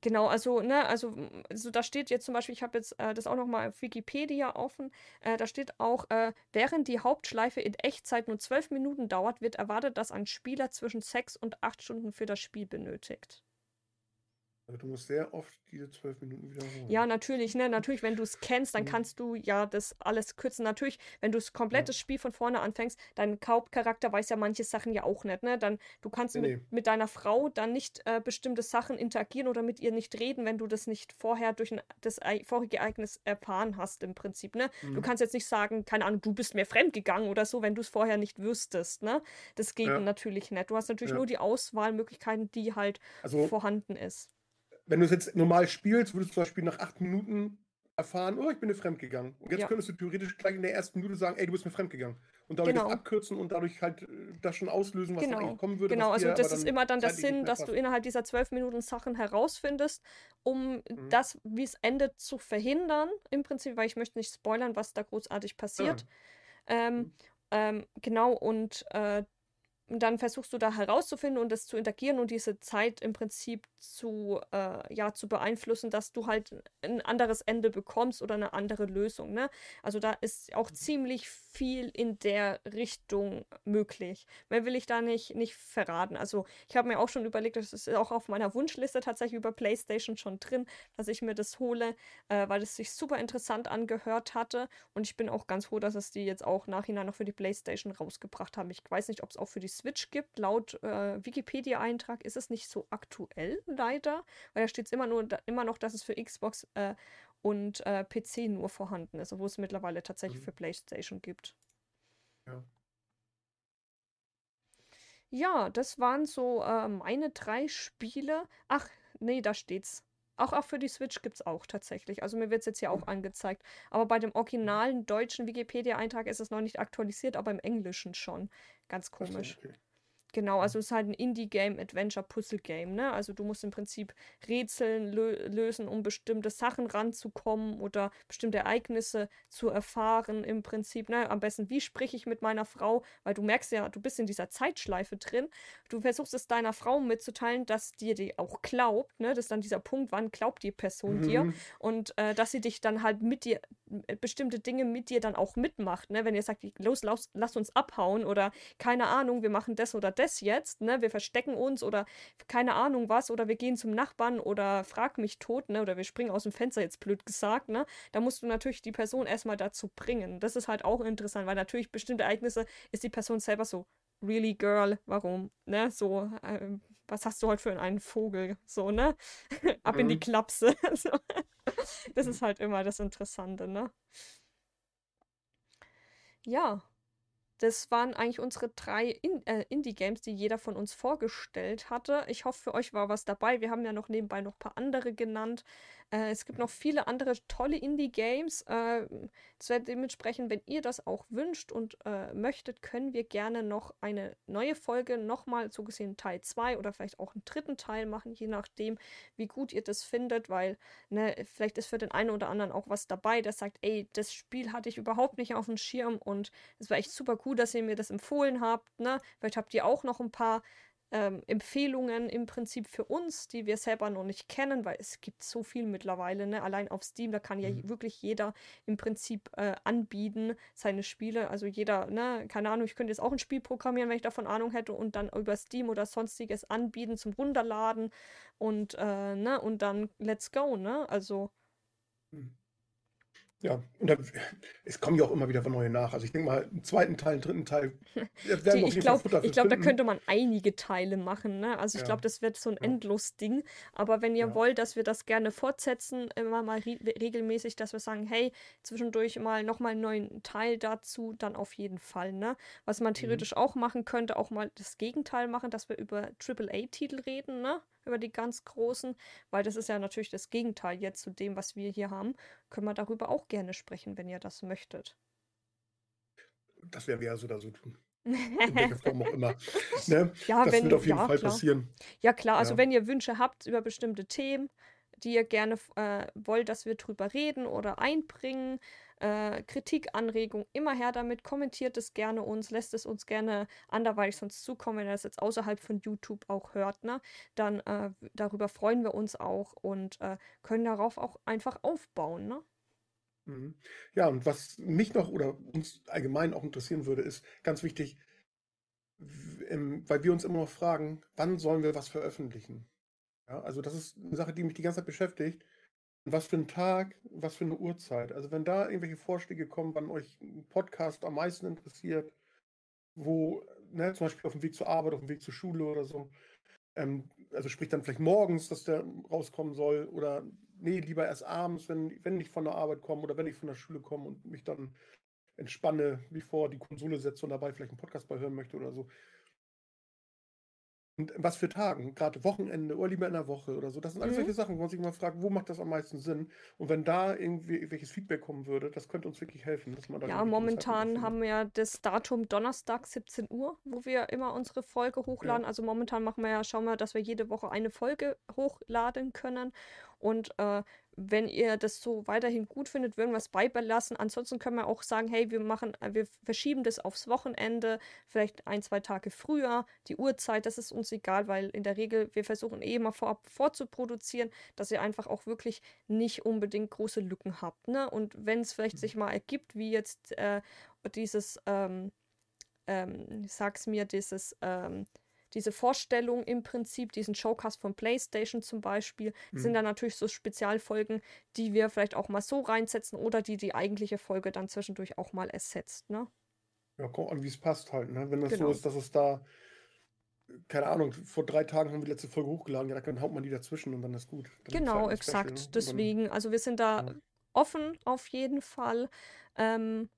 Genau, also, ne, also, also da steht jetzt zum Beispiel, ich habe jetzt äh, das auch nochmal auf Wikipedia offen, äh, da steht auch, äh, während die Hauptschleife in Echtzeit nur zwölf Minuten dauert, wird erwartet, dass ein Spieler zwischen sechs und acht Stunden für das Spiel benötigt. Also du musst sehr oft diese zwölf Minuten wiederholen. Ja, natürlich, ne? Natürlich, wenn du es kennst, dann mhm. kannst du ja das alles kürzen. Natürlich, wenn du das komplette ja. Spiel von vorne anfängst, dein Hauptcharakter weiß ja manche Sachen ja auch nicht, ne? Dann, du kannst nee, mit, nee. mit, deiner Frau dann nicht äh, bestimmte Sachen interagieren oder mit ihr nicht reden, wenn du das nicht vorher durch ein, das vorige Ereignis erfahren hast, im Prinzip, ne? Mhm. Du kannst jetzt nicht sagen, keine Ahnung, du bist mir fremdgegangen oder so, wenn du es vorher nicht wüsstest, ne? Das geht ja. natürlich nicht. Du hast natürlich ja. nur die Auswahlmöglichkeiten, die halt also, vorhanden ist wenn du es jetzt normal spielst, würdest du zum Beispiel nach acht Minuten erfahren, oh, ich bin mir fremdgegangen. Und jetzt ja. könntest du theoretisch gleich in der ersten Minute sagen, ey, du bist mir fremdgegangen. Und dadurch genau. abkürzen und dadurch halt äh, das schon auslösen, was genau. eigentlich kommen würde. Genau, also das ist immer dann der Sinn, dass du innerhalb dieser zwölf Minuten Sachen herausfindest, um mhm. das, wie es endet, zu verhindern. Im Prinzip, weil ich möchte nicht spoilern, was da großartig passiert. Ja. Ähm, mhm. ähm, genau, und äh, dann versuchst du da herauszufinden und das zu interagieren und diese Zeit im Prinzip zu, äh, ja, zu beeinflussen, dass du halt ein anderes Ende bekommst oder eine andere Lösung. Ne? Also da ist auch mhm. ziemlich viel in der Richtung möglich. Mehr will ich da nicht, nicht verraten. Also ich habe mir auch schon überlegt, das ist auch auf meiner Wunschliste tatsächlich über PlayStation schon drin, dass ich mir das hole, äh, weil es sich super interessant angehört hatte. Und ich bin auch ganz froh, dass es die jetzt auch nachhinein noch für die PlayStation rausgebracht haben. Ich weiß nicht, ob es auch für die Switch gibt. Laut äh, Wikipedia-Eintrag ist es nicht so aktuell, leider, weil da steht es immer, immer noch, dass es für Xbox äh, und äh, PC nur vorhanden ist, obwohl es mittlerweile tatsächlich mhm. für PlayStation gibt. Ja. Ja, das waren so äh, meine drei Spiele. Ach, nee, da steht's. Auch, auch für die Switch gibt es auch tatsächlich. Also mir wird es jetzt hier auch angezeigt. Aber bei dem originalen deutschen Wikipedia-Eintrag ist es noch nicht aktualisiert, aber im Englischen schon. Ganz komisch. Okay. Genau, also es ist halt ein Indie-Game, Adventure-Puzzle-Game, ne? Also du musst im Prinzip Rätseln lö lösen, um bestimmte Sachen ranzukommen oder bestimmte Ereignisse zu erfahren im Prinzip, ne? Am besten, wie spreche ich mit meiner Frau? Weil du merkst ja, du bist in dieser Zeitschleife drin. Du versuchst es deiner Frau mitzuteilen, dass dir die auch glaubt, ne? Das ist dann dieser Punkt, wann glaubt die Person mhm. dir? Und äh, dass sie dich dann halt mit dir, äh, bestimmte Dinge mit dir dann auch mitmacht, ne? Wenn ihr sagt, los, lass, lass uns abhauen oder keine Ahnung, wir machen das oder das das jetzt, ne? Wir verstecken uns oder keine Ahnung was oder wir gehen zum Nachbarn oder frag mich tot, ne? Oder wir springen aus dem Fenster, jetzt blöd gesagt, ne? Da musst du natürlich die Person erstmal dazu bringen. Das ist halt auch interessant, weil natürlich bestimmte Ereignisse ist die Person selber so, really girl, warum, ne? So, äh, was hast du heute für einen Vogel? So, ne? Ab mhm. in die mhm. Klapse. so. Das ist halt immer das Interessante, ne? Ja, das waren eigentlich unsere drei In äh, Indie-Games, die jeder von uns vorgestellt hatte. Ich hoffe, für euch war was dabei. Wir haben ja noch nebenbei noch ein paar andere genannt. Äh, es gibt noch viele andere tolle Indie-Games. Äh, dementsprechend, wenn ihr das auch wünscht und äh, möchtet, können wir gerne noch eine neue Folge, nochmal so gesehen Teil 2 oder vielleicht auch einen dritten Teil machen, je nachdem, wie gut ihr das findet, weil ne, vielleicht ist für den einen oder anderen auch was dabei, der sagt, ey, das Spiel hatte ich überhaupt nicht auf dem Schirm und es war echt super cool, dass ihr mir das empfohlen habt. Ne? Vielleicht habt ihr auch noch ein paar ähm, Empfehlungen im Prinzip für uns, die wir selber noch nicht kennen, weil es gibt so viel mittlerweile, ne? Allein auf Steam, da kann ja mhm. wirklich jeder im Prinzip äh, anbieten, seine Spiele. Also jeder, ne, keine Ahnung, ich könnte jetzt auch ein Spiel programmieren, wenn ich davon Ahnung hätte und dann über Steam oder sonstiges anbieten zum Runterladen und, äh, ne, und dann let's go, ne? Also. Mhm. Ja, und da, es kommen ja auch immer wieder neue nach. Also ich denke mal, einen zweiten Teil, einen dritten Teil werden wir Ich glaube, glaub, da könnte man einige Teile machen. Ne? Also ich ja. glaube, das wird so ein ja. endlos Ding. Aber wenn ihr ja. wollt, dass wir das gerne fortsetzen, immer mal re regelmäßig, dass wir sagen, hey, zwischendurch mal nochmal einen neuen Teil dazu, dann auf jeden Fall. Ne? Was man mhm. theoretisch mhm. auch machen könnte, auch mal das Gegenteil machen, dass wir über AAA-Titel reden, ne? Über die ganz großen, weil das ist ja natürlich das Gegenteil jetzt zu dem, was wir hier haben. Können wir darüber auch gerne sprechen, wenn ihr das möchtet. Das werden wir ja so oder so tun. In welcher Form auch immer. Ne? Ja, das wenn, wird auf jeden ja, Fall klar. passieren. Ja, klar. Also, ja. wenn ihr Wünsche habt über bestimmte Themen, die ihr gerne äh, wollt, dass wir drüber reden oder einbringen, äh, Kritik, Anregung, immer her damit. Kommentiert es gerne uns, lässt es uns gerne anderweitig sonst zukommen, wenn ihr das jetzt außerhalb von YouTube auch hört. Ne? Dann äh, darüber freuen wir uns auch und äh, können darauf auch einfach aufbauen. Ne? Mhm. Ja, und was mich noch oder uns allgemein auch interessieren würde, ist ganz wichtig, weil wir uns immer noch fragen, wann sollen wir was veröffentlichen? Ja, also das ist eine Sache, die mich die ganze Zeit beschäftigt. Was für ein Tag, was für eine Uhrzeit. Also wenn da irgendwelche Vorschläge kommen, wann euch ein Podcast am meisten interessiert, wo, ne, zum Beispiel auf dem Weg zur Arbeit, auf dem Weg zur Schule oder so, ähm, also sprich dann vielleicht morgens, dass der rauskommen soll oder nee, lieber erst abends, wenn, wenn ich von der Arbeit komme oder wenn ich von der Schule komme und mich dann entspanne, wie vor die Konsole setze und dabei vielleicht einen Podcast bei hören möchte oder so. Und was für Tagen, gerade Wochenende oder lieber in der Woche oder so. Das sind alles mhm. solche Sachen, wo man sich mal fragt, wo macht das am meisten Sinn? Und wenn da irgendwie welches Feedback kommen würde, das könnte uns wirklich helfen. Dass man da ja, momentan haben wir ja das Datum Donnerstag 17 Uhr, wo wir immer unsere Folge hochladen. Ja. Also momentan machen wir ja, schauen wir, dass wir jede Woche eine Folge hochladen können. Und äh, wenn ihr das so weiterhin gut findet, würden wir es beibelassen. Ansonsten können wir auch sagen, hey, wir machen, äh, wir verschieben das aufs Wochenende, vielleicht ein, zwei Tage früher, die Uhrzeit, das ist uns egal, weil in der Regel, wir versuchen eh immer vorab vorzuproduzieren, dass ihr einfach auch wirklich nicht unbedingt große Lücken habt. Ne? Und wenn es vielleicht mhm. sich mal ergibt, wie jetzt äh, dieses, ähm, ähm, sag's mir, dieses, ähm, diese Vorstellung im Prinzip, diesen Showcast von PlayStation zum Beispiel, mhm. sind dann natürlich so Spezialfolgen, die wir vielleicht auch mal so reinsetzen oder die die eigentliche Folge dann zwischendurch auch mal ersetzt, ne? Ja, guck an, wie es passt halt, ne? Wenn das genau. so ist, dass es da, keine Ahnung, vor drei Tagen haben wir die letzte Folge hochgeladen, ja, dann haut man die dazwischen und dann ist gut. Dann genau, halt exakt. Special, ne? Deswegen, also wir sind da ja. offen auf jeden Fall. Ähm,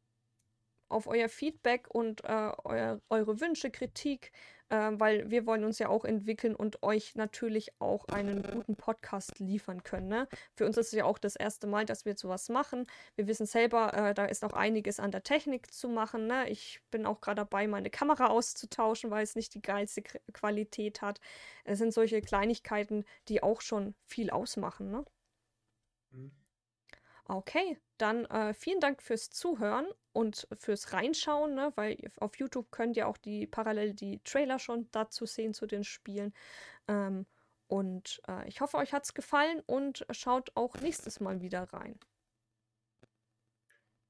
auf euer Feedback und äh, euer, eure Wünsche, Kritik, äh, weil wir wollen uns ja auch entwickeln und euch natürlich auch einen guten Podcast liefern können. Ne? Für uns ist es ja auch das erste Mal, dass wir sowas machen. Wir wissen selber, äh, da ist noch einiges an der Technik zu machen. Ne? Ich bin auch gerade dabei, meine Kamera auszutauschen, weil es nicht die geilste Qualität hat. Es sind solche Kleinigkeiten, die auch schon viel ausmachen. Ne? Mhm. Okay, dann äh, vielen Dank fürs Zuhören und fürs Reinschauen, ne? weil auf YouTube könnt ihr auch die parallel die Trailer schon dazu sehen zu den Spielen. Ähm, und äh, ich hoffe, euch hat es gefallen und schaut auch nächstes Mal wieder rein.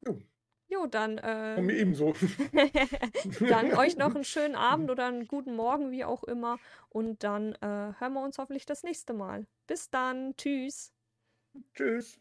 Jo. Jo, dann. Äh, mir ebenso. dann euch noch einen schönen Abend oder einen guten Morgen, wie auch immer. Und dann äh, hören wir uns hoffentlich das nächste Mal. Bis dann. Tschüss. Tschüss.